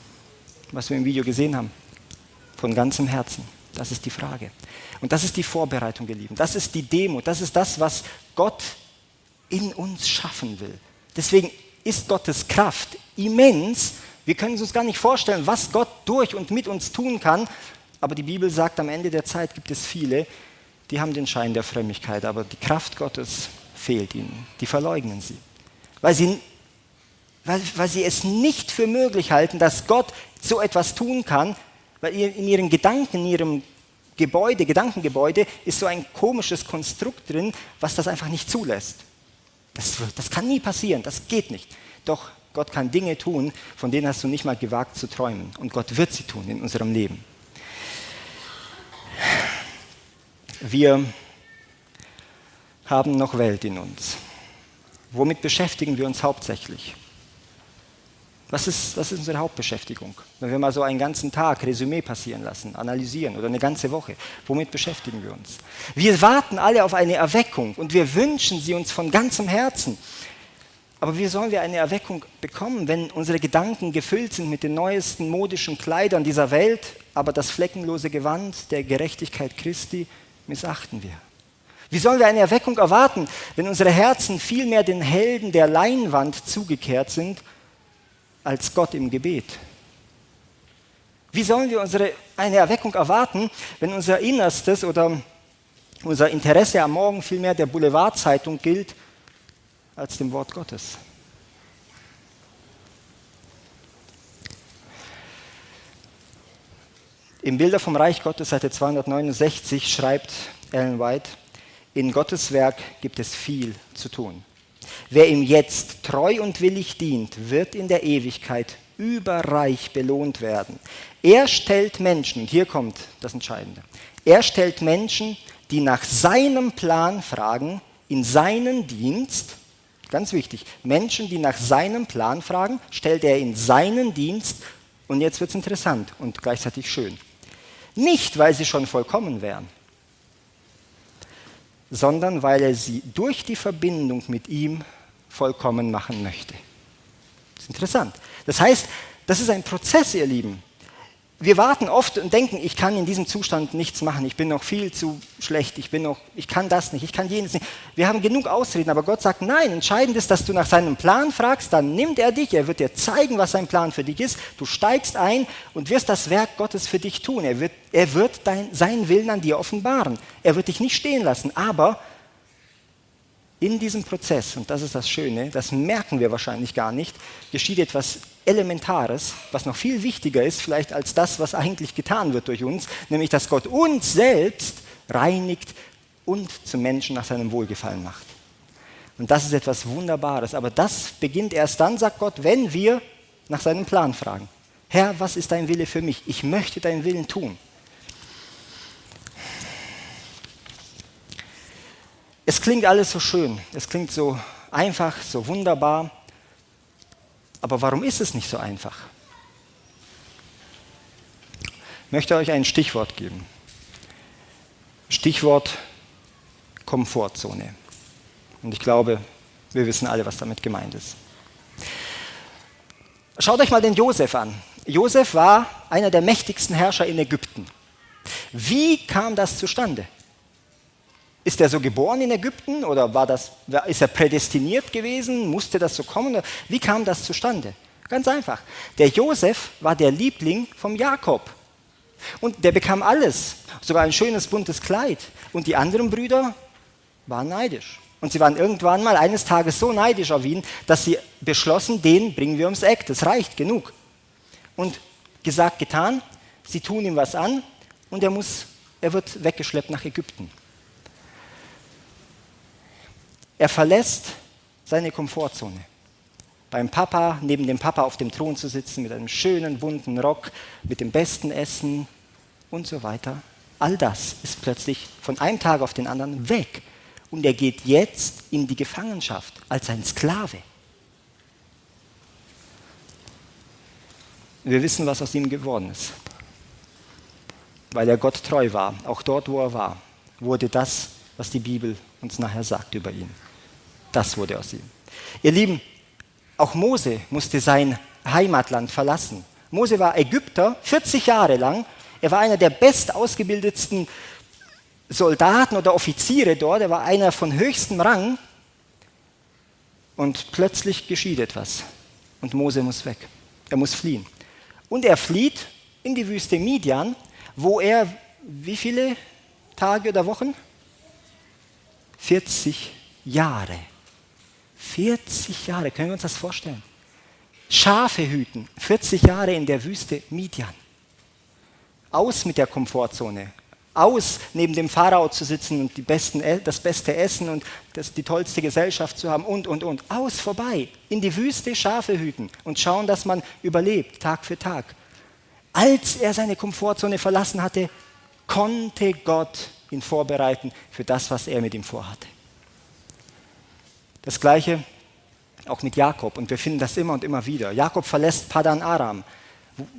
was wir im Video gesehen haben? Von ganzem Herzen. Das ist die Frage. Und das ist die Vorbereitung, ihr Lieben. Das ist die Demo. Das ist das, was Gott in uns schaffen will. Deswegen ist Gottes Kraft immens. Wir können uns gar nicht vorstellen, was Gott durch und mit uns tun kann. Aber die Bibel sagt, am Ende der Zeit gibt es viele, die haben den Schein der Frömmigkeit, aber die Kraft Gottes fehlt ihnen. Die verleugnen sie. Weil sie, weil, weil sie es nicht für möglich halten, dass Gott so etwas tun kann, weil in ihren Gedanken, in ihrem Gebäude, Gedankengebäude, ist so ein komisches Konstrukt drin, was das einfach nicht zulässt. Das, das kann nie passieren, das geht nicht. Doch Gott kann Dinge tun, von denen hast du nicht mal gewagt zu träumen. Und Gott wird sie tun in unserem Leben. Wir haben noch Welt in uns. Womit beschäftigen wir uns hauptsächlich? Was ist, was ist unsere Hauptbeschäftigung? Wenn wir mal so einen ganzen Tag Resümee passieren lassen, analysieren oder eine ganze Woche, womit beschäftigen wir uns? Wir warten alle auf eine Erweckung und wir wünschen sie uns von ganzem Herzen. Aber wie sollen wir eine Erweckung bekommen, wenn unsere Gedanken gefüllt sind mit den neuesten modischen Kleidern dieser Welt, aber das fleckenlose Gewand der Gerechtigkeit Christi missachten wir? Wie sollen wir eine Erweckung erwarten, wenn unsere Herzen vielmehr den Helden der Leinwand zugekehrt sind, als Gott im Gebet? Wie sollen wir unsere, eine Erweckung erwarten, wenn unser Innerstes oder unser Interesse am Morgen vielmehr der Boulevardzeitung gilt als dem Wort Gottes? Im Bilder vom Reich Gottes, Seite 269, schreibt Ellen White, in Gottes Werk gibt es viel zu tun. Wer ihm jetzt treu und willig dient, wird in der Ewigkeit überreich belohnt werden. Er stellt Menschen, hier kommt das Entscheidende, er stellt Menschen, die nach seinem Plan fragen, in seinen Dienst, ganz wichtig, Menschen, die nach seinem Plan fragen, stellt er in seinen Dienst und jetzt wird es interessant und gleichzeitig schön. Nicht, weil sie schon vollkommen wären, sondern weil er sie durch die Verbindung mit ihm vollkommen machen möchte. Das ist interessant. Das heißt, das ist ein Prozess, ihr Lieben. Wir warten oft und denken, ich kann in diesem Zustand nichts machen, ich bin noch viel zu schlecht, ich bin noch, ich kann das nicht, ich kann jenes nicht. Wir haben genug Ausreden, aber Gott sagt, nein, entscheidend ist, dass du nach seinem Plan fragst, dann nimmt er dich, er wird dir zeigen, was sein Plan für dich ist, du steigst ein und wirst das Werk Gottes für dich tun. Er wird, er wird dein, seinen Willen an dir offenbaren. Er wird dich nicht stehen lassen, aber in diesem Prozess, und das ist das Schöne, das merken wir wahrscheinlich gar nicht, geschieht etwas Elementares, was noch viel wichtiger ist vielleicht als das, was eigentlich getan wird durch uns, nämlich dass Gott uns selbst reinigt und zum Menschen nach seinem Wohlgefallen macht. Und das ist etwas Wunderbares, aber das beginnt erst dann, sagt Gott, wenn wir nach seinem Plan fragen. Herr, was ist dein Wille für mich? Ich möchte deinen Willen tun. Es klingt alles so schön, es klingt so einfach, so wunderbar, aber warum ist es nicht so einfach? Ich möchte euch ein Stichwort geben. Stichwort Komfortzone. Und ich glaube, wir wissen alle, was damit gemeint ist. Schaut euch mal den Josef an. Josef war einer der mächtigsten Herrscher in Ägypten. Wie kam das zustande? Ist er so geboren in Ägypten oder war das, ist er prädestiniert gewesen? Musste das so kommen? Wie kam das zustande? Ganz einfach. Der Josef war der Liebling vom Jakob. Und der bekam alles, sogar ein schönes buntes Kleid. Und die anderen Brüder waren neidisch. Und sie waren irgendwann mal eines Tages so neidisch auf ihn, dass sie beschlossen, den bringen wir ums Eck, das reicht genug. Und gesagt, getan, sie tun ihm was an und er, muss, er wird weggeschleppt nach Ägypten. Er verlässt seine Komfortzone. Beim Papa, neben dem Papa auf dem Thron zu sitzen, mit einem schönen bunten Rock, mit dem besten Essen und so weiter. All das ist plötzlich von einem Tag auf den anderen weg. Und er geht jetzt in die Gefangenschaft als ein Sklave. Wir wissen, was aus ihm geworden ist. Weil er Gott treu war, auch dort, wo er war, wurde das, was die Bibel uns nachher sagt über ihn. Das wurde aus ihm. Ihr Lieben, auch Mose musste sein Heimatland verlassen. Mose war Ägypter 40 Jahre lang. Er war einer der bestausgebildetsten Soldaten oder Offiziere dort. Er war einer von höchstem Rang. Und plötzlich geschieht etwas. Und Mose muss weg. Er muss fliehen. Und er flieht in die Wüste Midian, wo er wie viele Tage oder Wochen? 40 Jahre 40 Jahre, können wir uns das vorstellen? Schafe hüten, 40 Jahre in der Wüste Midian. Aus mit der Komfortzone. Aus, neben dem Pharao zu sitzen und die besten, e, das beste Essen und das, die tollste Gesellschaft zu haben und, und, und. Aus, vorbei. In die Wüste Schafe hüten und schauen, dass man überlebt, Tag für Tag. Als er seine Komfortzone verlassen hatte, konnte Gott ihn vorbereiten für das, was er mit ihm vorhatte. Das gleiche auch mit Jakob und wir finden das immer und immer wieder. Jakob verlässt Padan Aram,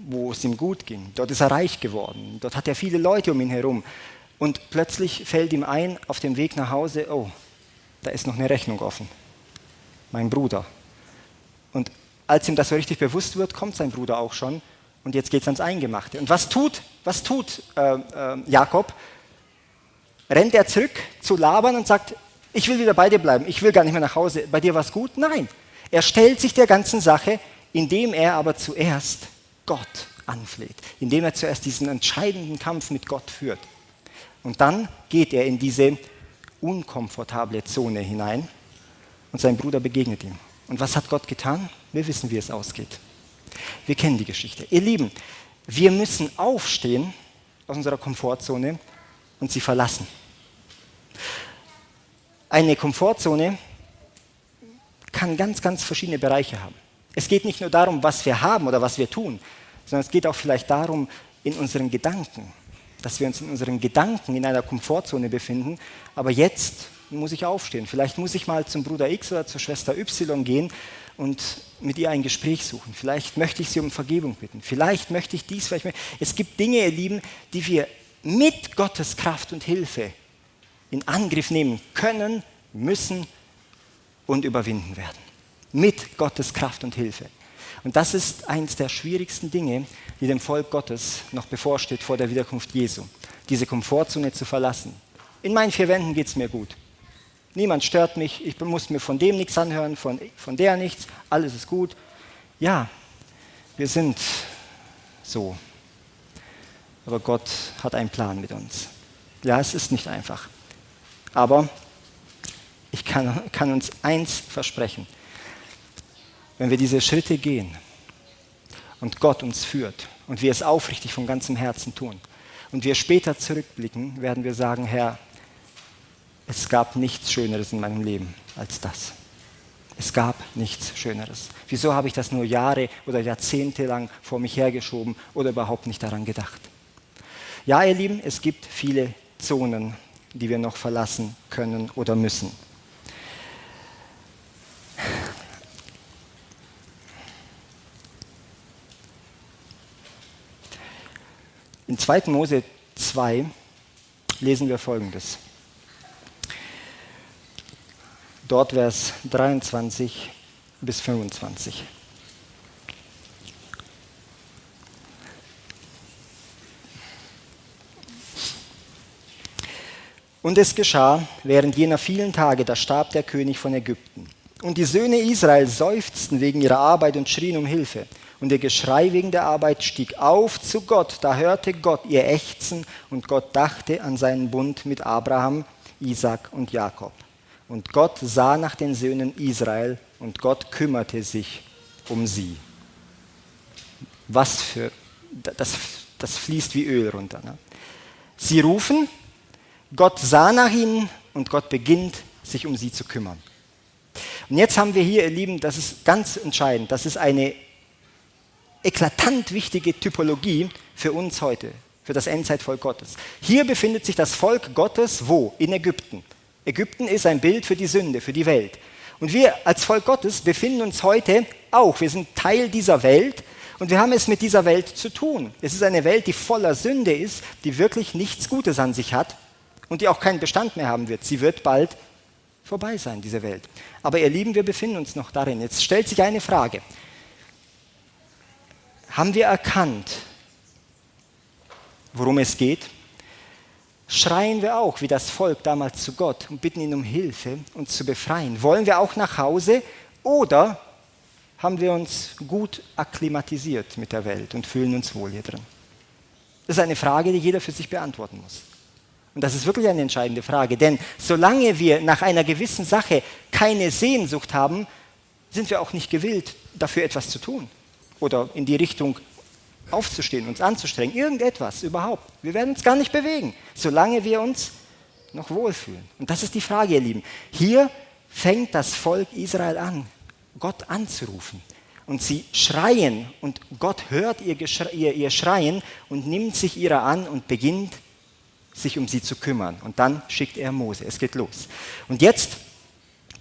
wo, es ihm gut ging. Dort ist er reich geworden. Dort hat er viele Leute um ihn herum. Und plötzlich fällt ihm ein auf dem Weg nach Hause, oh, da ist noch eine Rechnung offen. Mein Bruder. Und als ihm das so richtig bewusst wird, kommt sein Bruder auch schon und jetzt geht es ans Eingemachte. Und was tut, was tut äh, äh, Jakob? Rennt er zurück zu Laban und sagt, ich will wieder bei dir bleiben, ich will gar nicht mehr nach Hause, bei dir war es gut? Nein. Er stellt sich der ganzen Sache, indem er aber zuerst Gott anfleht, indem er zuerst diesen entscheidenden Kampf mit Gott führt. Und dann geht er in diese unkomfortable Zone hinein und sein Bruder begegnet ihm. Und was hat Gott getan? Wir wissen, wie es ausgeht. Wir kennen die Geschichte. Ihr Lieben, wir müssen aufstehen aus unserer Komfortzone und sie verlassen eine Komfortzone kann ganz, ganz verschiedene Bereiche haben. Es geht nicht nur darum, was wir haben oder was wir tun, sondern es geht auch vielleicht darum, in unseren Gedanken, dass wir uns in unseren Gedanken in einer Komfortzone befinden. Aber jetzt muss ich aufstehen. Vielleicht muss ich mal zum Bruder X oder zur Schwester Y gehen und mit ihr ein Gespräch suchen. Vielleicht möchte ich sie um Vergebung bitten. Vielleicht möchte ich dies. Vielleicht es gibt Dinge, ihr Lieben, die wir mit Gottes Kraft und Hilfe in Angriff nehmen können, müssen und überwinden werden. Mit Gottes Kraft und Hilfe. Und das ist eines der schwierigsten Dinge, die dem Volk Gottes noch bevorsteht vor der Wiederkunft Jesu. Diese Komfortzone zu verlassen. In meinen vier Wänden geht es mir gut. Niemand stört mich, ich muss mir von dem nichts anhören, von, von der nichts, alles ist gut. Ja, wir sind so. Aber Gott hat einen Plan mit uns. Ja, es ist nicht einfach. Aber ich kann, kann uns eins versprechen. Wenn wir diese Schritte gehen und Gott uns führt und wir es aufrichtig von ganzem Herzen tun und wir später zurückblicken, werden wir sagen, Herr, es gab nichts Schöneres in meinem Leben als das. Es gab nichts Schöneres. Wieso habe ich das nur Jahre oder Jahrzehnte lang vor mich hergeschoben oder überhaupt nicht daran gedacht? Ja, ihr Lieben, es gibt viele Zonen, die wir noch verlassen können oder müssen. In 2. Mose 2 lesen wir Folgendes. Dort Vers 23 bis 25. Und es geschah, während jener vielen Tage, da starb der König von Ägypten. Und die Söhne Israel seufzten wegen ihrer Arbeit und schrien um Hilfe. Und ihr Geschrei wegen der Arbeit stieg auf zu Gott. Da hörte Gott ihr Ächzen und Gott dachte an seinen Bund mit Abraham, Isaac und Jakob. Und Gott sah nach den Söhnen Israel und Gott kümmerte sich um sie. Was für, das, das fließt wie Öl runter. Ne? Sie rufen, Gott sah nach ihnen und Gott beginnt, sich um sie zu kümmern. Und jetzt haben wir hier, ihr Lieben, das ist ganz entscheidend, das ist eine eklatant wichtige Typologie für uns heute, für das Endzeitvolk Gottes. Hier befindet sich das Volk Gottes wo? In Ägypten. Ägypten ist ein Bild für die Sünde, für die Welt. Und wir als Volk Gottes befinden uns heute auch, wir sind Teil dieser Welt und wir haben es mit dieser Welt zu tun. Es ist eine Welt, die voller Sünde ist, die wirklich nichts Gutes an sich hat und die auch keinen Bestand mehr haben wird. Sie wird bald vorbei sein, diese Welt. Aber ihr Lieben, wir befinden uns noch darin. Jetzt stellt sich eine Frage. Haben wir erkannt, worum es geht? Schreien wir auch wie das Volk damals zu Gott und bitten ihn um Hilfe, uns zu befreien? Wollen wir auch nach Hause oder haben wir uns gut akklimatisiert mit der Welt und fühlen uns wohl hier drin? Das ist eine Frage, die jeder für sich beantworten muss. Und das ist wirklich eine entscheidende Frage, denn solange wir nach einer gewissen Sache keine Sehnsucht haben, sind wir auch nicht gewillt, dafür etwas zu tun oder in die Richtung aufzustehen, uns anzustrengen, irgendetwas überhaupt. Wir werden uns gar nicht bewegen, solange wir uns noch wohlfühlen. Und das ist die Frage, ihr Lieben. Hier fängt das Volk Israel an, Gott anzurufen. Und sie schreien und Gott hört ihr, ihr, ihr Schreien und nimmt sich ihrer an und beginnt sich um sie zu kümmern. Und dann schickt er Mose. Es geht los. Und jetzt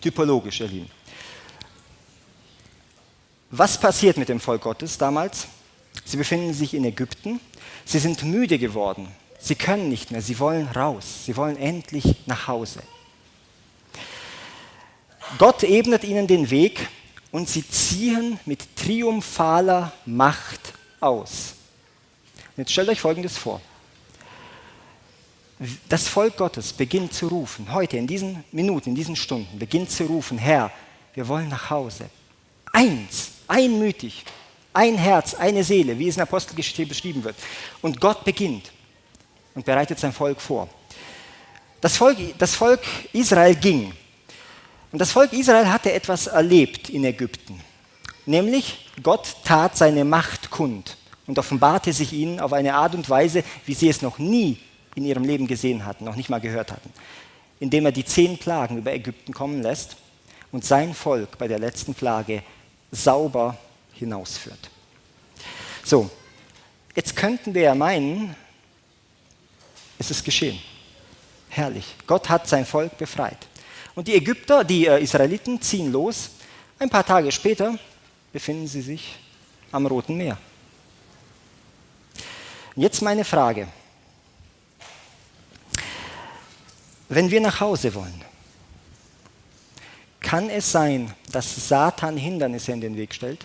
typologisch, ihr Lieben. Was passiert mit dem Volk Gottes damals? Sie befinden sich in Ägypten. Sie sind müde geworden. Sie können nicht mehr. Sie wollen raus. Sie wollen endlich nach Hause. Gott ebnet ihnen den Weg und sie ziehen mit triumphaler Macht aus. Jetzt stellt euch Folgendes vor das Volk Gottes beginnt zu rufen, heute in diesen Minuten, in diesen Stunden, beginnt zu rufen, Herr, wir wollen nach Hause. Eins, einmütig, ein Herz, eine Seele, wie es in Apostelgeschichte beschrieben wird. Und Gott beginnt und bereitet sein Volk vor. Das Volk, das Volk Israel ging. Und das Volk Israel hatte etwas erlebt in Ägypten. Nämlich Gott tat seine Macht kund und offenbarte sich ihnen auf eine Art und Weise, wie sie es noch nie in ihrem Leben gesehen hatten, noch nicht mal gehört hatten, indem er die zehn Plagen über Ägypten kommen lässt und sein Volk bei der letzten Plage sauber hinausführt. So, jetzt könnten wir ja meinen, es ist geschehen. Herrlich. Gott hat sein Volk befreit. Und die Ägypter, die äh, Israeliten ziehen los. Ein paar Tage später befinden sie sich am Roten Meer. Jetzt meine Frage. Wenn wir nach Hause wollen, kann es sein, dass Satan Hindernisse in den Weg stellt?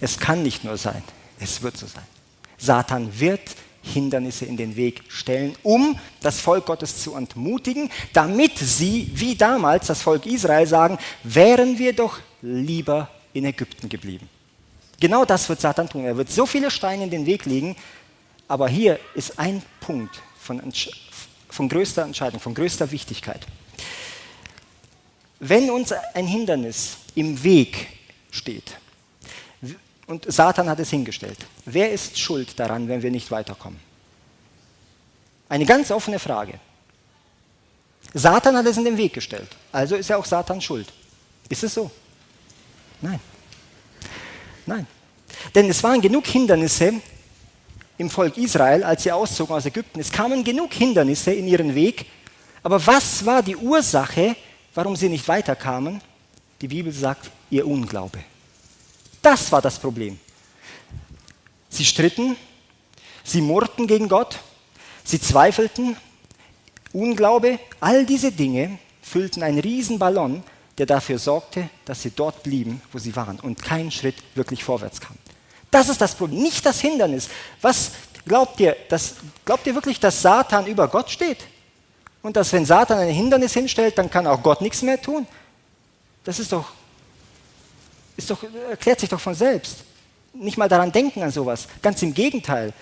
Es kann nicht nur sein, es wird so sein. Satan wird Hindernisse in den Weg stellen, um das Volk Gottes zu entmutigen, damit sie, wie damals das Volk Israel, sagen, wären wir doch lieber in Ägypten geblieben. Genau das wird Satan tun. Er wird so viele Steine in den Weg legen, aber hier ist ein Punkt von, von größter Entscheidung, von größter Wichtigkeit. Wenn uns ein Hindernis im Weg steht, und Satan hat es hingestellt. Wer ist schuld daran, wenn wir nicht weiterkommen? Eine ganz offene Frage. Satan hat es in den Weg gestellt. Also ist ja auch Satan schuld. Ist es so? Nein. Nein. Denn es waren genug Hindernisse im Volk Israel, als sie auszogen aus Ägypten. Es kamen genug Hindernisse in ihren Weg. Aber was war die Ursache, warum sie nicht weiterkamen? Die Bibel sagt, ihr Unglaube. Das war das Problem. Sie stritten, sie murrten gegen Gott, sie zweifelten, Unglaube, all diese Dinge füllten einen Riesenballon, der dafür sorgte, dass sie dort blieben, wo sie waren und kein Schritt wirklich vorwärts kam. Das ist das Problem, nicht das Hindernis. Was glaubt ihr? Das, glaubt ihr wirklich, dass Satan über Gott steht? Und dass wenn Satan ein Hindernis hinstellt, dann kann auch Gott nichts mehr tun? Das ist doch ist doch, erklärt sich doch von selbst. Nicht mal daran denken an sowas. Ganz im Gegenteil.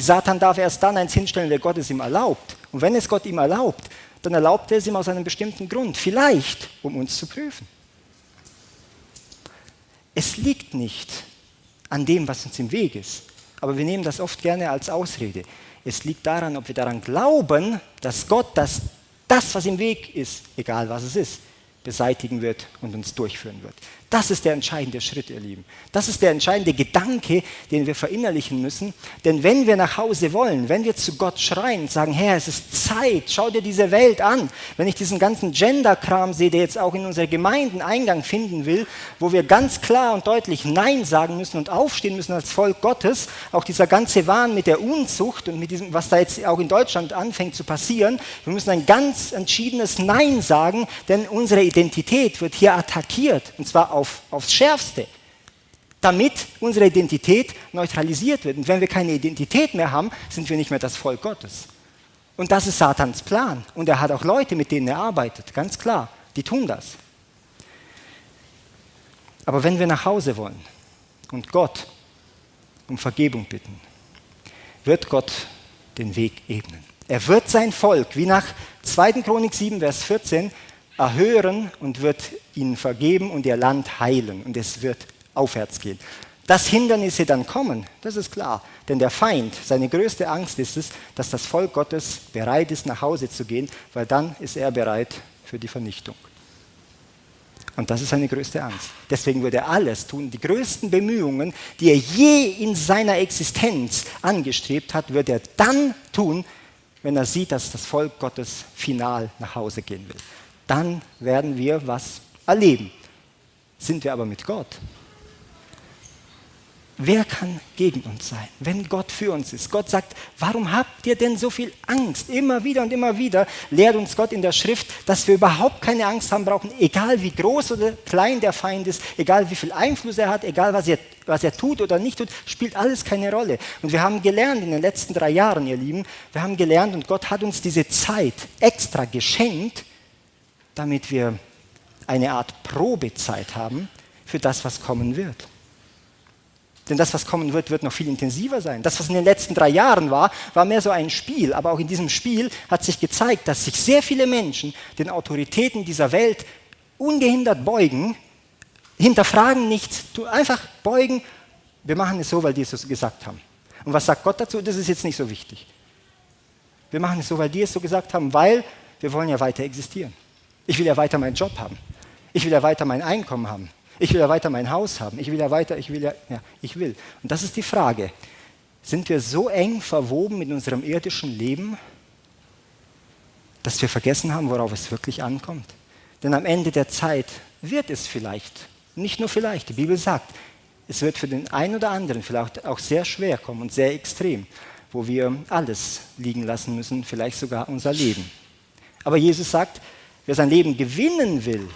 Satan darf erst dann eins hinstellen, wer Gott es ihm erlaubt. Und wenn es Gott ihm erlaubt, dann erlaubt er es ihm aus einem bestimmten Grund. Vielleicht, um uns zu prüfen. Es liegt nicht an dem, was uns im Weg ist. Aber wir nehmen das oft gerne als Ausrede. Es liegt daran, ob wir daran glauben, dass Gott das, das, was im Weg ist, egal was es ist, beseitigen wird und uns durchführen wird. Das ist der entscheidende Schritt, ihr Lieben. Das ist der entscheidende Gedanke, den wir verinnerlichen müssen. Denn wenn wir nach Hause wollen, wenn wir zu Gott schreien und sagen, Herr, es ist Zeit, schau dir diese Welt an. Wenn ich diesen ganzen Gender-Kram sehe, der jetzt auch in unsere Gemeinden Eingang finden will, wo wir ganz klar und deutlich Nein sagen müssen und aufstehen müssen als Volk Gottes, auch dieser ganze Wahn mit der Unzucht und mit diesem, was da jetzt auch in Deutschland anfängt zu passieren, wir müssen ein ganz entschiedenes Nein sagen, denn unsere Identität wird hier attackiert. Und zwar auf, aufs Schärfste, damit unsere Identität neutralisiert wird. Und wenn wir keine Identität mehr haben, sind wir nicht mehr das Volk Gottes. Und das ist Satans Plan. Und er hat auch Leute, mit denen er arbeitet, ganz klar. Die tun das. Aber wenn wir nach Hause wollen und Gott um Vergebung bitten, wird Gott den Weg ebnen. Er wird sein Volk, wie nach 2. Chronik 7, Vers 14, erhören und wird ihnen vergeben und ihr Land heilen und es wird aufwärts gehen. Dass Hindernisse dann kommen, das ist klar. Denn der Feind, seine größte Angst ist es, dass das Volk Gottes bereit ist, nach Hause zu gehen, weil dann ist er bereit für die Vernichtung. Und das ist seine größte Angst. Deswegen wird er alles tun. Die größten Bemühungen, die er je in seiner Existenz angestrebt hat, wird er dann tun, wenn er sieht, dass das Volk Gottes final nach Hause gehen will dann werden wir was erleben. Sind wir aber mit Gott? Wer kann gegen uns sein, wenn Gott für uns ist? Gott sagt, warum habt ihr denn so viel Angst? Immer wieder und immer wieder lehrt uns Gott in der Schrift, dass wir überhaupt keine Angst haben brauchen, egal wie groß oder klein der Feind ist, egal wie viel Einfluss er hat, egal was er, was er tut oder nicht tut, spielt alles keine Rolle. Und wir haben gelernt in den letzten drei Jahren, ihr Lieben, wir haben gelernt und Gott hat uns diese Zeit extra geschenkt, damit wir eine Art Probezeit haben für das, was kommen wird. Denn das, was kommen wird, wird noch viel intensiver sein. Das, was in den letzten drei Jahren war, war mehr so ein Spiel. Aber auch in diesem Spiel hat sich gezeigt, dass sich sehr viele Menschen den Autoritäten dieser Welt ungehindert beugen, hinterfragen nichts, einfach beugen. Wir machen es so, weil die es so gesagt haben. Und was sagt Gott dazu? Das ist jetzt nicht so wichtig. Wir machen es so, weil die es so gesagt haben, weil wir wollen ja weiter existieren. Ich will ja weiter meinen Job haben. Ich will ja weiter mein Einkommen haben. Ich will ja weiter mein Haus haben. Ich will ja weiter, ich will ja, ja, ich will. Und das ist die Frage. Sind wir so eng verwoben mit unserem irdischen Leben, dass wir vergessen haben, worauf es wirklich ankommt? Denn am Ende der Zeit wird es vielleicht, nicht nur vielleicht, die Bibel sagt, es wird für den einen oder anderen vielleicht auch sehr schwer kommen und sehr extrem, wo wir alles liegen lassen müssen, vielleicht sogar unser Leben. Aber Jesus sagt, Wer sein Leben gewinnen will,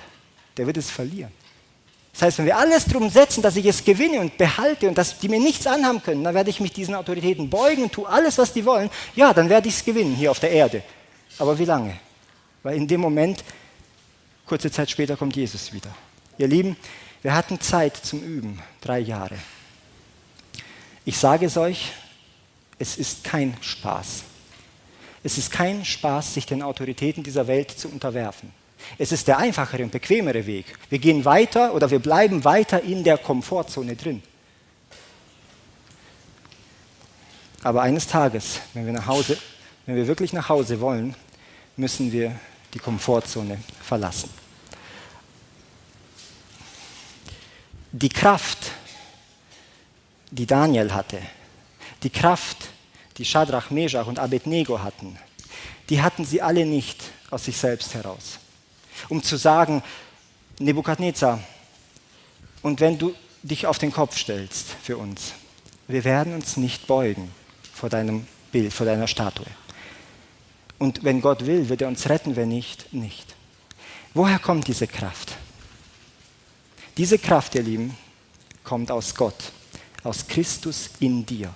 der wird es verlieren. Das heißt, wenn wir alles drum setzen, dass ich es gewinne und behalte und dass die mir nichts anhaben können, dann werde ich mich diesen Autoritäten beugen und tue alles, was die wollen. Ja, dann werde ich es gewinnen hier auf der Erde. Aber wie lange? Weil in dem Moment, kurze Zeit später, kommt Jesus wieder. Ihr Lieben, wir hatten Zeit zum Üben, drei Jahre. Ich sage es euch, es ist kein Spaß. Es ist kein Spaß, sich den Autoritäten dieser Welt zu unterwerfen. Es ist der einfachere und bequemere Weg. Wir gehen weiter oder wir bleiben weiter in der Komfortzone drin. Aber eines Tages, wenn wir nach Hause, wenn wir wirklich nach Hause wollen, müssen wir die Komfortzone verlassen. Die Kraft, die Daniel hatte, die Kraft, die Shadrach, Meshach und Abednego hatten, die hatten sie alle nicht aus sich selbst heraus um zu sagen, Nebukadnezar, und wenn du dich auf den Kopf stellst für uns, wir werden uns nicht beugen vor deinem Bild, vor deiner Statue. Und wenn Gott will, wird er uns retten, wenn nicht, nicht. Woher kommt diese Kraft? Diese Kraft, ihr Lieben, kommt aus Gott, aus Christus in dir.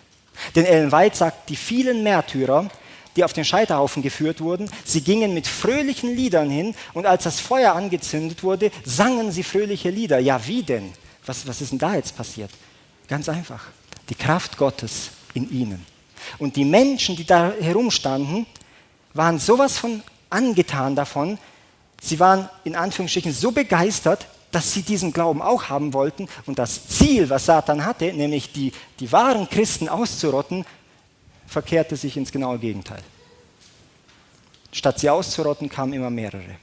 Denn Ellen White sagt, die vielen Märtyrer, die auf den Scheiterhaufen geführt wurden. Sie gingen mit fröhlichen Liedern hin und als das Feuer angezündet wurde, sangen sie fröhliche Lieder. Ja, wie denn? Was, was ist denn da jetzt passiert? Ganz einfach. Die Kraft Gottes in ihnen. Und die Menschen, die da herumstanden, waren sowas von angetan davon. Sie waren in Anführungsstrichen so begeistert, dass sie diesen Glauben auch haben wollten. Und das Ziel, was Satan hatte, nämlich die, die wahren Christen auszurotten, verkehrte sich ins genaue Gegenteil. Statt sie auszurotten, kamen immer mehrere.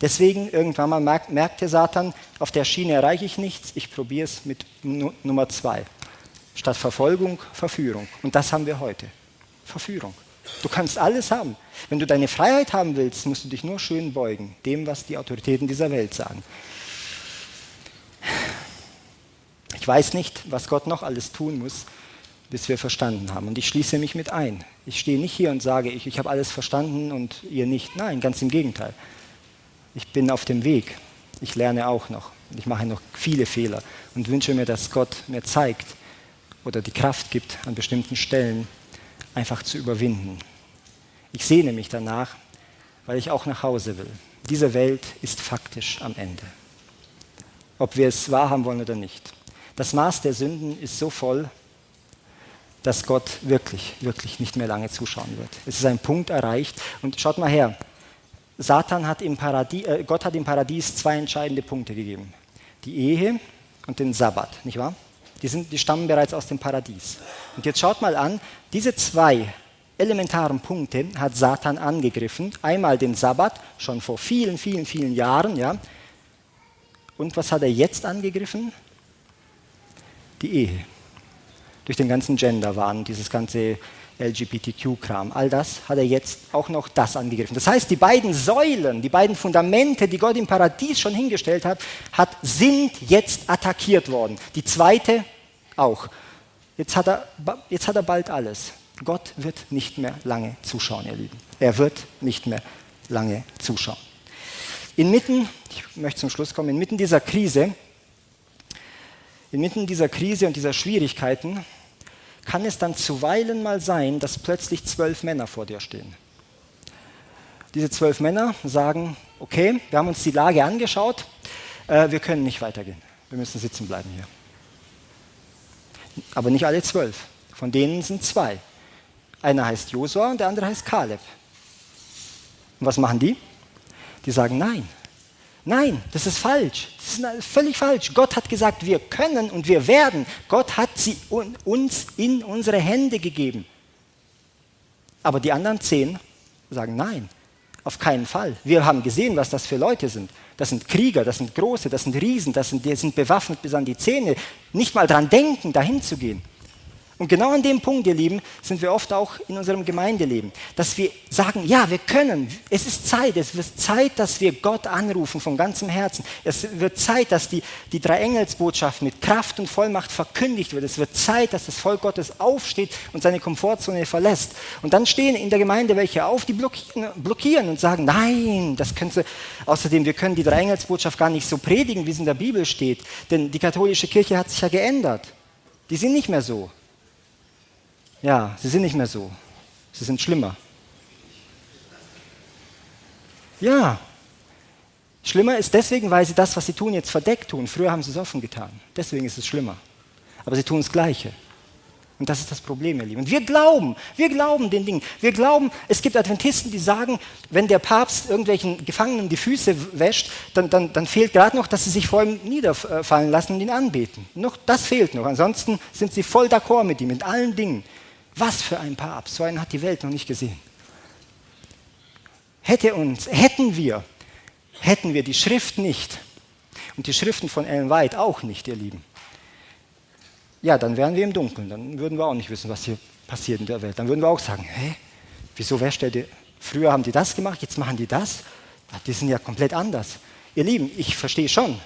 Deswegen irgendwann mal merkt, merkte Satan, auf der Schiene erreiche ich nichts, ich probiere es mit Nummer zwei. Statt Verfolgung, Verführung. Und das haben wir heute. Verführung. Du kannst alles haben. Wenn du deine Freiheit haben willst, musst du dich nur schön beugen, dem, was die Autoritäten dieser Welt sagen. Ich weiß nicht, was Gott noch alles tun muss, bis wir verstanden haben. Und ich schließe mich mit ein. Ich stehe nicht hier und sage, ich, ich habe alles verstanden und ihr nicht. Nein, ganz im Gegenteil. Ich bin auf dem Weg. Ich lerne auch noch. Ich mache noch viele Fehler und wünsche mir, dass Gott mir zeigt oder die Kraft gibt, an bestimmten Stellen einfach zu überwinden. Ich sehne mich danach, weil ich auch nach Hause will. Diese Welt ist faktisch am Ende. Ob wir es wahrhaben wollen oder nicht. Das Maß der Sünden ist so voll, dass Gott wirklich, wirklich nicht mehr lange zuschauen wird. Es ist ein Punkt erreicht. Und schaut mal her, Satan hat im Paradies, äh, Gott hat im Paradies zwei entscheidende Punkte gegeben. Die Ehe und den Sabbat, nicht wahr? Die, sind, die stammen bereits aus dem Paradies. Und jetzt schaut mal an, diese zwei elementaren Punkte hat Satan angegriffen. Einmal den Sabbat, schon vor vielen, vielen, vielen Jahren, ja. Und was hat er jetzt angegriffen? Die Ehe durch den ganzen Gender-Wahn, dieses ganze LGBTQ-Kram. All das hat er jetzt auch noch das angegriffen. Das heißt, die beiden Säulen, die beiden Fundamente, die Gott im Paradies schon hingestellt hat, hat sind jetzt attackiert worden. Die zweite auch. Jetzt hat, er, jetzt hat er bald alles. Gott wird nicht mehr lange zuschauen, ihr Lieben. Er wird nicht mehr lange zuschauen. Inmitten, ich möchte zum Schluss kommen, inmitten dieser Krise, inmitten dieser Krise und dieser Schwierigkeiten kann es dann zuweilen mal sein, dass plötzlich zwölf Männer vor dir stehen. Diese zwölf Männer sagen, okay, wir haben uns die Lage angeschaut, äh, wir können nicht weitergehen, wir müssen sitzen bleiben hier. Aber nicht alle zwölf, von denen sind zwei. Einer heißt Josua und der andere heißt Kaleb. Und was machen die? Die sagen, nein, Nein, das ist falsch. Das ist völlig falsch. Gott hat gesagt, wir können und wir werden. Gott hat sie uns in unsere Hände gegeben. Aber die anderen zehn sagen nein, auf keinen Fall. Wir haben gesehen, was das für Leute sind. Das sind Krieger, das sind Große, das sind Riesen, das sind, die sind bewaffnet bis an die Zähne. Nicht mal dran denken, dahin zu gehen. Und genau an dem Punkt, ihr Lieben, sind wir oft auch in unserem Gemeindeleben, dass wir sagen, ja, wir können, es ist Zeit, es wird Zeit, dass wir Gott anrufen von ganzem Herzen. Es wird Zeit, dass die, die drei Engelsbotschaft mit Kraft und Vollmacht verkündigt wird. Es wird Zeit, dass das Volk Gottes aufsteht und seine Komfortzone verlässt. Und dann stehen in der Gemeinde welche auf, die blockieren, blockieren und sagen, nein, das können sie, außerdem, wir können die drei Engelsbotschaft gar nicht so predigen, wie es in der Bibel steht, denn die katholische Kirche hat sich ja geändert. Die sind nicht mehr so. Ja, sie sind nicht mehr so. Sie sind schlimmer. Ja, schlimmer ist deswegen, weil sie das, was sie tun, jetzt verdeckt tun. Früher haben sie es offen getan. Deswegen ist es schlimmer. Aber sie tun das Gleiche. Und das ist das Problem, ihr Lieben. Und wir glauben, wir glauben den Dingen. Wir glauben, es gibt Adventisten, die sagen, wenn der Papst irgendwelchen Gefangenen die Füße wäscht, dann, dann, dann fehlt gerade noch, dass sie sich vor ihm niederfallen lassen und ihn anbeten. Noch, das fehlt noch. Ansonsten sind sie voll d'accord mit ihm, mit allen Dingen. Was für ein Papst, so einen hat die Welt noch nicht gesehen. Hätte uns, hätten wir, hätten wir die Schrift nicht und die Schriften von Ellen White auch nicht, ihr Lieben, ja, dann wären wir im Dunkeln, dann würden wir auch nicht wissen, was hier passiert in der Welt. Dann würden wir auch sagen, hä, wieso wäscht der, früher haben die das gemacht, jetzt machen die das? Die sind ja komplett anders. Ihr Lieben, ich verstehe schon,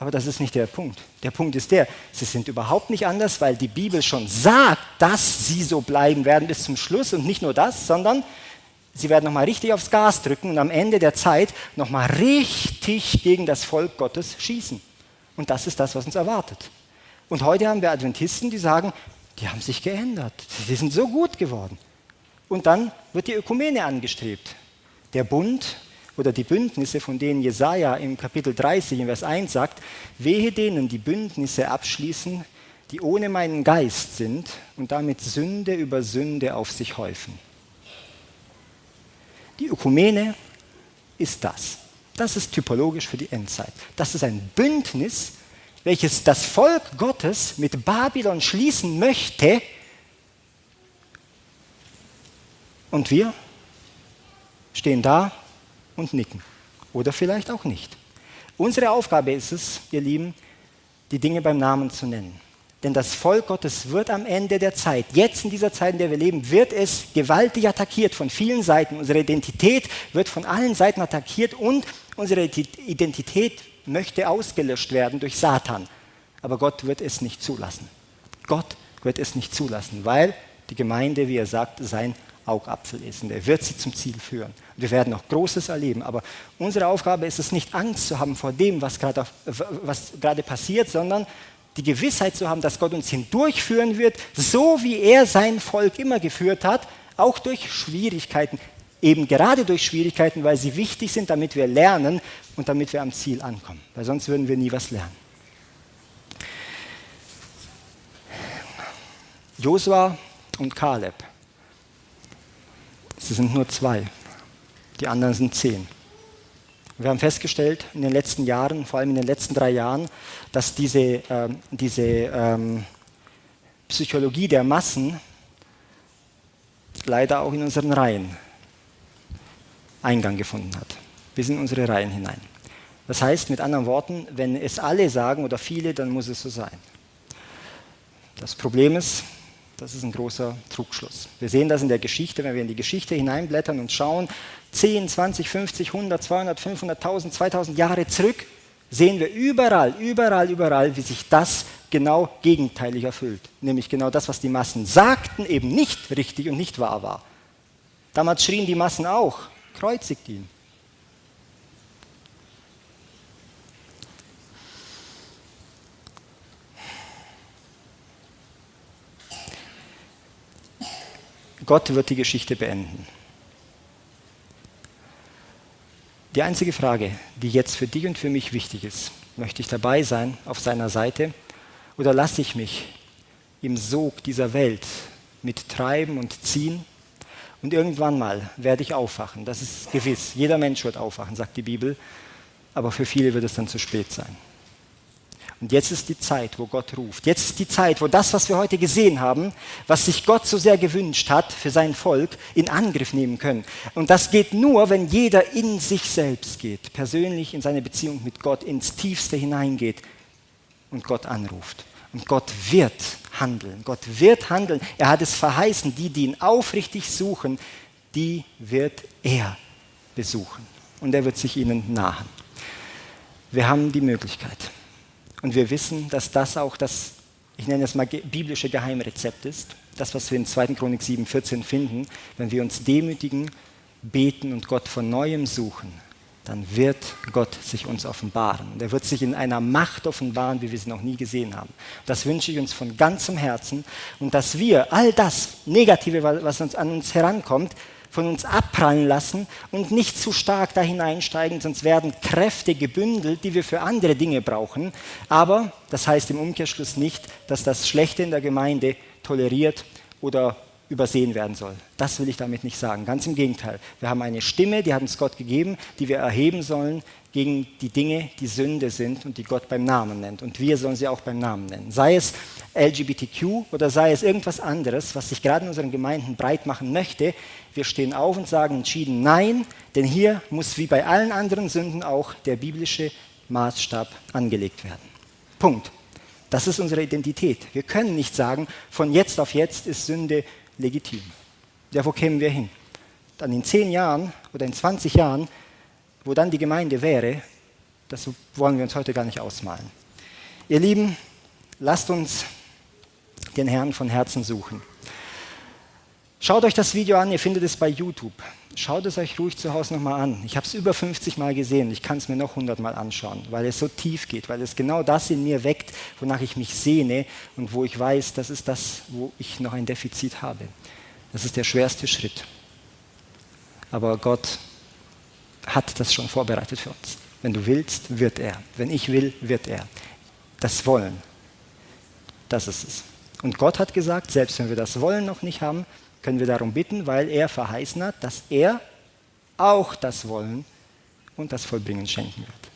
aber das ist nicht der Punkt. Der Punkt ist der, sie sind überhaupt nicht anders, weil die Bibel schon sagt, dass sie so bleiben werden bis zum Schluss. Und nicht nur das, sondern sie werden nochmal richtig aufs Gas drücken und am Ende der Zeit nochmal richtig gegen das Volk Gottes schießen. Und das ist das, was uns erwartet. Und heute haben wir Adventisten, die sagen, die haben sich geändert. Sie sind so gut geworden. Und dann wird die Ökumene angestrebt. Der Bund oder die Bündnisse, von denen Jesaja im Kapitel 30 in Vers 1 sagt, wehe denen, die Bündnisse abschließen, die ohne meinen Geist sind und damit Sünde über Sünde auf sich häufen. Die Ökumene ist das. Das ist typologisch für die Endzeit. Das ist ein Bündnis, welches das Volk Gottes mit Babylon schließen möchte. Und wir stehen da und nicken. Oder vielleicht auch nicht. Unsere Aufgabe ist es, ihr Lieben, die Dinge beim Namen zu nennen. Denn das Volk Gottes wird am Ende der Zeit, jetzt in dieser Zeit, in der wir leben, wird es gewaltig attackiert von vielen Seiten. Unsere Identität wird von allen Seiten attackiert und unsere Identität möchte ausgelöscht werden durch Satan. Aber Gott wird es nicht zulassen. Gott wird es nicht zulassen, weil die Gemeinde, wie er sagt, sein Augapfel ist. Und er wird sie zum Ziel führen. Wir werden noch Großes erleben. Aber unsere Aufgabe ist es nicht, Angst zu haben vor dem, was gerade passiert, sondern die Gewissheit zu haben, dass Gott uns hindurchführen wird, so wie er sein Volk immer geführt hat, auch durch Schwierigkeiten. Eben gerade durch Schwierigkeiten, weil sie wichtig sind, damit wir lernen und damit wir am Ziel ankommen. Weil sonst würden wir nie was lernen. Josua und Kaleb Sie sind nur zwei. Die anderen sind zehn. Wir haben festgestellt in den letzten Jahren, vor allem in den letzten drei Jahren, dass diese, äh, diese ähm, Psychologie der Massen leider auch in unseren Reihen Eingang gefunden hat. Bis in unsere Reihen hinein. Das heißt mit anderen Worten, wenn es alle sagen oder viele, dann muss es so sein. Das Problem ist, das ist ein großer Trugschluss. Wir sehen das in der Geschichte, wenn wir in die Geschichte hineinblättern und schauen, 10, 20, 50, 100, 200, 500, 1000, 2000 Jahre zurück, sehen wir überall, überall, überall, wie sich das genau gegenteilig erfüllt. Nämlich genau das, was die Massen sagten, eben nicht richtig und nicht wahr war. Damals schrien die Massen auch, kreuzigt ihn. Gott wird die Geschichte beenden. Die einzige Frage, die jetzt für dich und für mich wichtig ist, möchte ich dabei sein auf seiner Seite oder lasse ich mich im Sog dieser Welt mittreiben und ziehen? Und irgendwann mal werde ich aufwachen, das ist gewiss. Jeder Mensch wird aufwachen, sagt die Bibel, aber für viele wird es dann zu spät sein. Und jetzt ist die Zeit, wo Gott ruft. Jetzt ist die Zeit, wo das, was wir heute gesehen haben, was sich Gott so sehr gewünscht hat für sein Volk, in Angriff nehmen können. Und das geht nur, wenn jeder in sich selbst geht, persönlich in seine Beziehung mit Gott ins Tiefste hineingeht und Gott anruft. Und Gott wird handeln. Gott wird handeln. Er hat es verheißen, die, die ihn aufrichtig suchen, die wird er besuchen. Und er wird sich ihnen nahen. Wir haben die Möglichkeit. Und wir wissen, dass das auch das, ich nenne es mal biblische Geheimrezept ist. Das, was wir in 2. Chronik 7, 14 finden. Wenn wir uns demütigen, beten und Gott von neuem suchen, dann wird Gott sich uns offenbaren. Und er wird sich in einer Macht offenbaren, wie wir sie noch nie gesehen haben. Das wünsche ich uns von ganzem Herzen und dass wir all das Negative, was uns an uns herankommt, von uns abprallen lassen und nicht zu stark da hineinsteigen, sonst werden Kräfte gebündelt, die wir für andere Dinge brauchen. Aber das heißt im Umkehrschluss nicht, dass das Schlechte in der Gemeinde toleriert oder übersehen werden soll. Das will ich damit nicht sagen. Ganz im Gegenteil. Wir haben eine Stimme, die hat uns Gott gegeben, die wir erheben sollen gegen die Dinge, die Sünde sind und die Gott beim Namen nennt. Und wir sollen sie auch beim Namen nennen. Sei es LGBTQ oder sei es irgendwas anderes, was sich gerade in unseren Gemeinden breit machen möchte. Wir stehen auf und sagen entschieden Nein, denn hier muss wie bei allen anderen Sünden auch der biblische Maßstab angelegt werden. Punkt. Das ist unsere Identität. Wir können nicht sagen, von jetzt auf jetzt ist Sünde legitim. Ja, wo kämen wir hin? Dann in zehn Jahren oder in 20 Jahren, wo dann die Gemeinde wäre, das wollen wir uns heute gar nicht ausmalen. Ihr Lieben, lasst uns den Herrn von Herzen suchen. Schaut euch das Video an, ihr findet es bei YouTube. Schaut es euch ruhig zu Hause nochmal an. Ich habe es über 50 Mal gesehen. Ich kann es mir noch 100 Mal anschauen, weil es so tief geht, weil es genau das in mir weckt, wonach ich mich sehne und wo ich weiß, das ist das, wo ich noch ein Defizit habe. Das ist der schwerste Schritt. Aber Gott hat das schon vorbereitet für uns. Wenn du willst, wird er. Wenn ich will, wird er. Das Wollen, das ist es. Und Gott hat gesagt, selbst wenn wir das Wollen noch nicht haben, können wir darum bitten, weil er verheißen hat, dass er auch das Wollen und das Vollbringen schenken wird.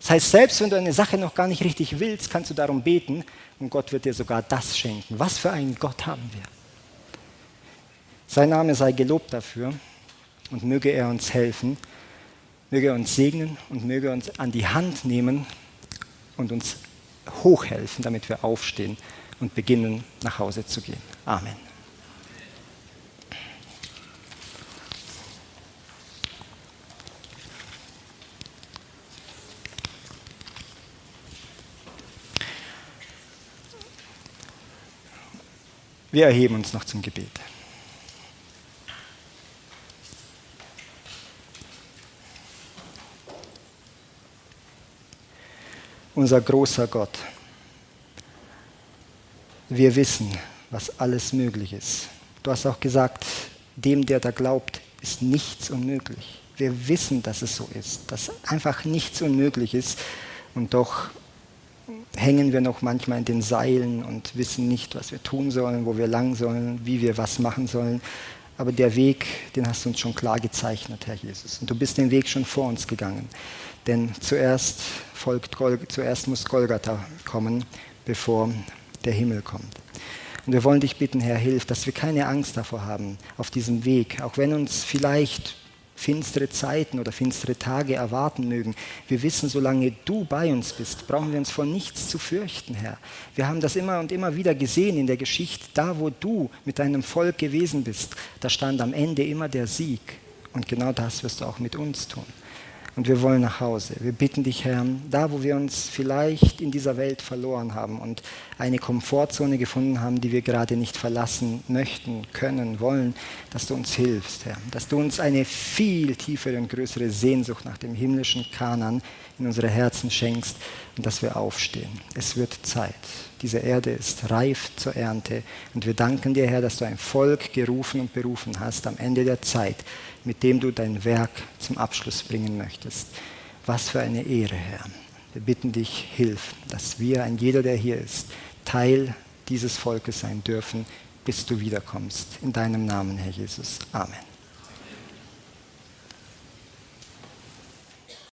Das heißt, selbst wenn du eine Sache noch gar nicht richtig willst, kannst du darum beten und Gott wird dir sogar das schenken. Was für einen Gott haben wir? Sein Name sei gelobt dafür und möge er uns helfen, möge er uns segnen und möge er uns an die Hand nehmen und uns hochhelfen, damit wir aufstehen und beginnen, nach Hause zu gehen. Amen. Wir erheben uns noch zum Gebet. Unser großer Gott, wir wissen, was alles möglich ist. Du hast auch gesagt, dem, der da glaubt, ist nichts unmöglich. Wir wissen, dass es so ist, dass einfach nichts unmöglich ist und doch hängen wir noch manchmal in den Seilen und wissen nicht, was wir tun sollen, wo wir lang sollen, wie wir was machen sollen. Aber der Weg, den hast du uns schon klar gezeichnet, Herr Jesus. Und du bist den Weg schon vor uns gegangen. Denn zuerst, folgt Gol zuerst muss Golgatha kommen, bevor der Himmel kommt. Und wir wollen dich bitten, Herr, hilf, dass wir keine Angst davor haben auf diesem Weg, auch wenn uns vielleicht finstere Zeiten oder finstere Tage erwarten mögen. Wir wissen, solange du bei uns bist, brauchen wir uns vor nichts zu fürchten, Herr. Wir haben das immer und immer wieder gesehen in der Geschichte. Da, wo du mit deinem Volk gewesen bist, da stand am Ende immer der Sieg. Und genau das wirst du auch mit uns tun und wir wollen nach Hause. Wir bitten dich, Herr, da wo wir uns vielleicht in dieser Welt verloren haben und eine Komfortzone gefunden haben, die wir gerade nicht verlassen möchten, können, wollen, dass du uns hilfst, Herr. Dass du uns eine viel tiefere und größere Sehnsucht nach dem himmlischen Kanan in unsere Herzen schenkst und dass wir aufstehen. Es wird Zeit. Diese Erde ist reif zur Ernte und wir danken dir, Herr, dass du ein Volk gerufen und berufen hast am Ende der Zeit mit dem du dein Werk zum Abschluss bringen möchtest. Was für eine Ehre, Herr. Wir bitten dich, hilf, dass wir, ein jeder, der hier ist, Teil dieses Volkes sein dürfen, bis du wiederkommst. In deinem Namen, Herr Jesus. Amen.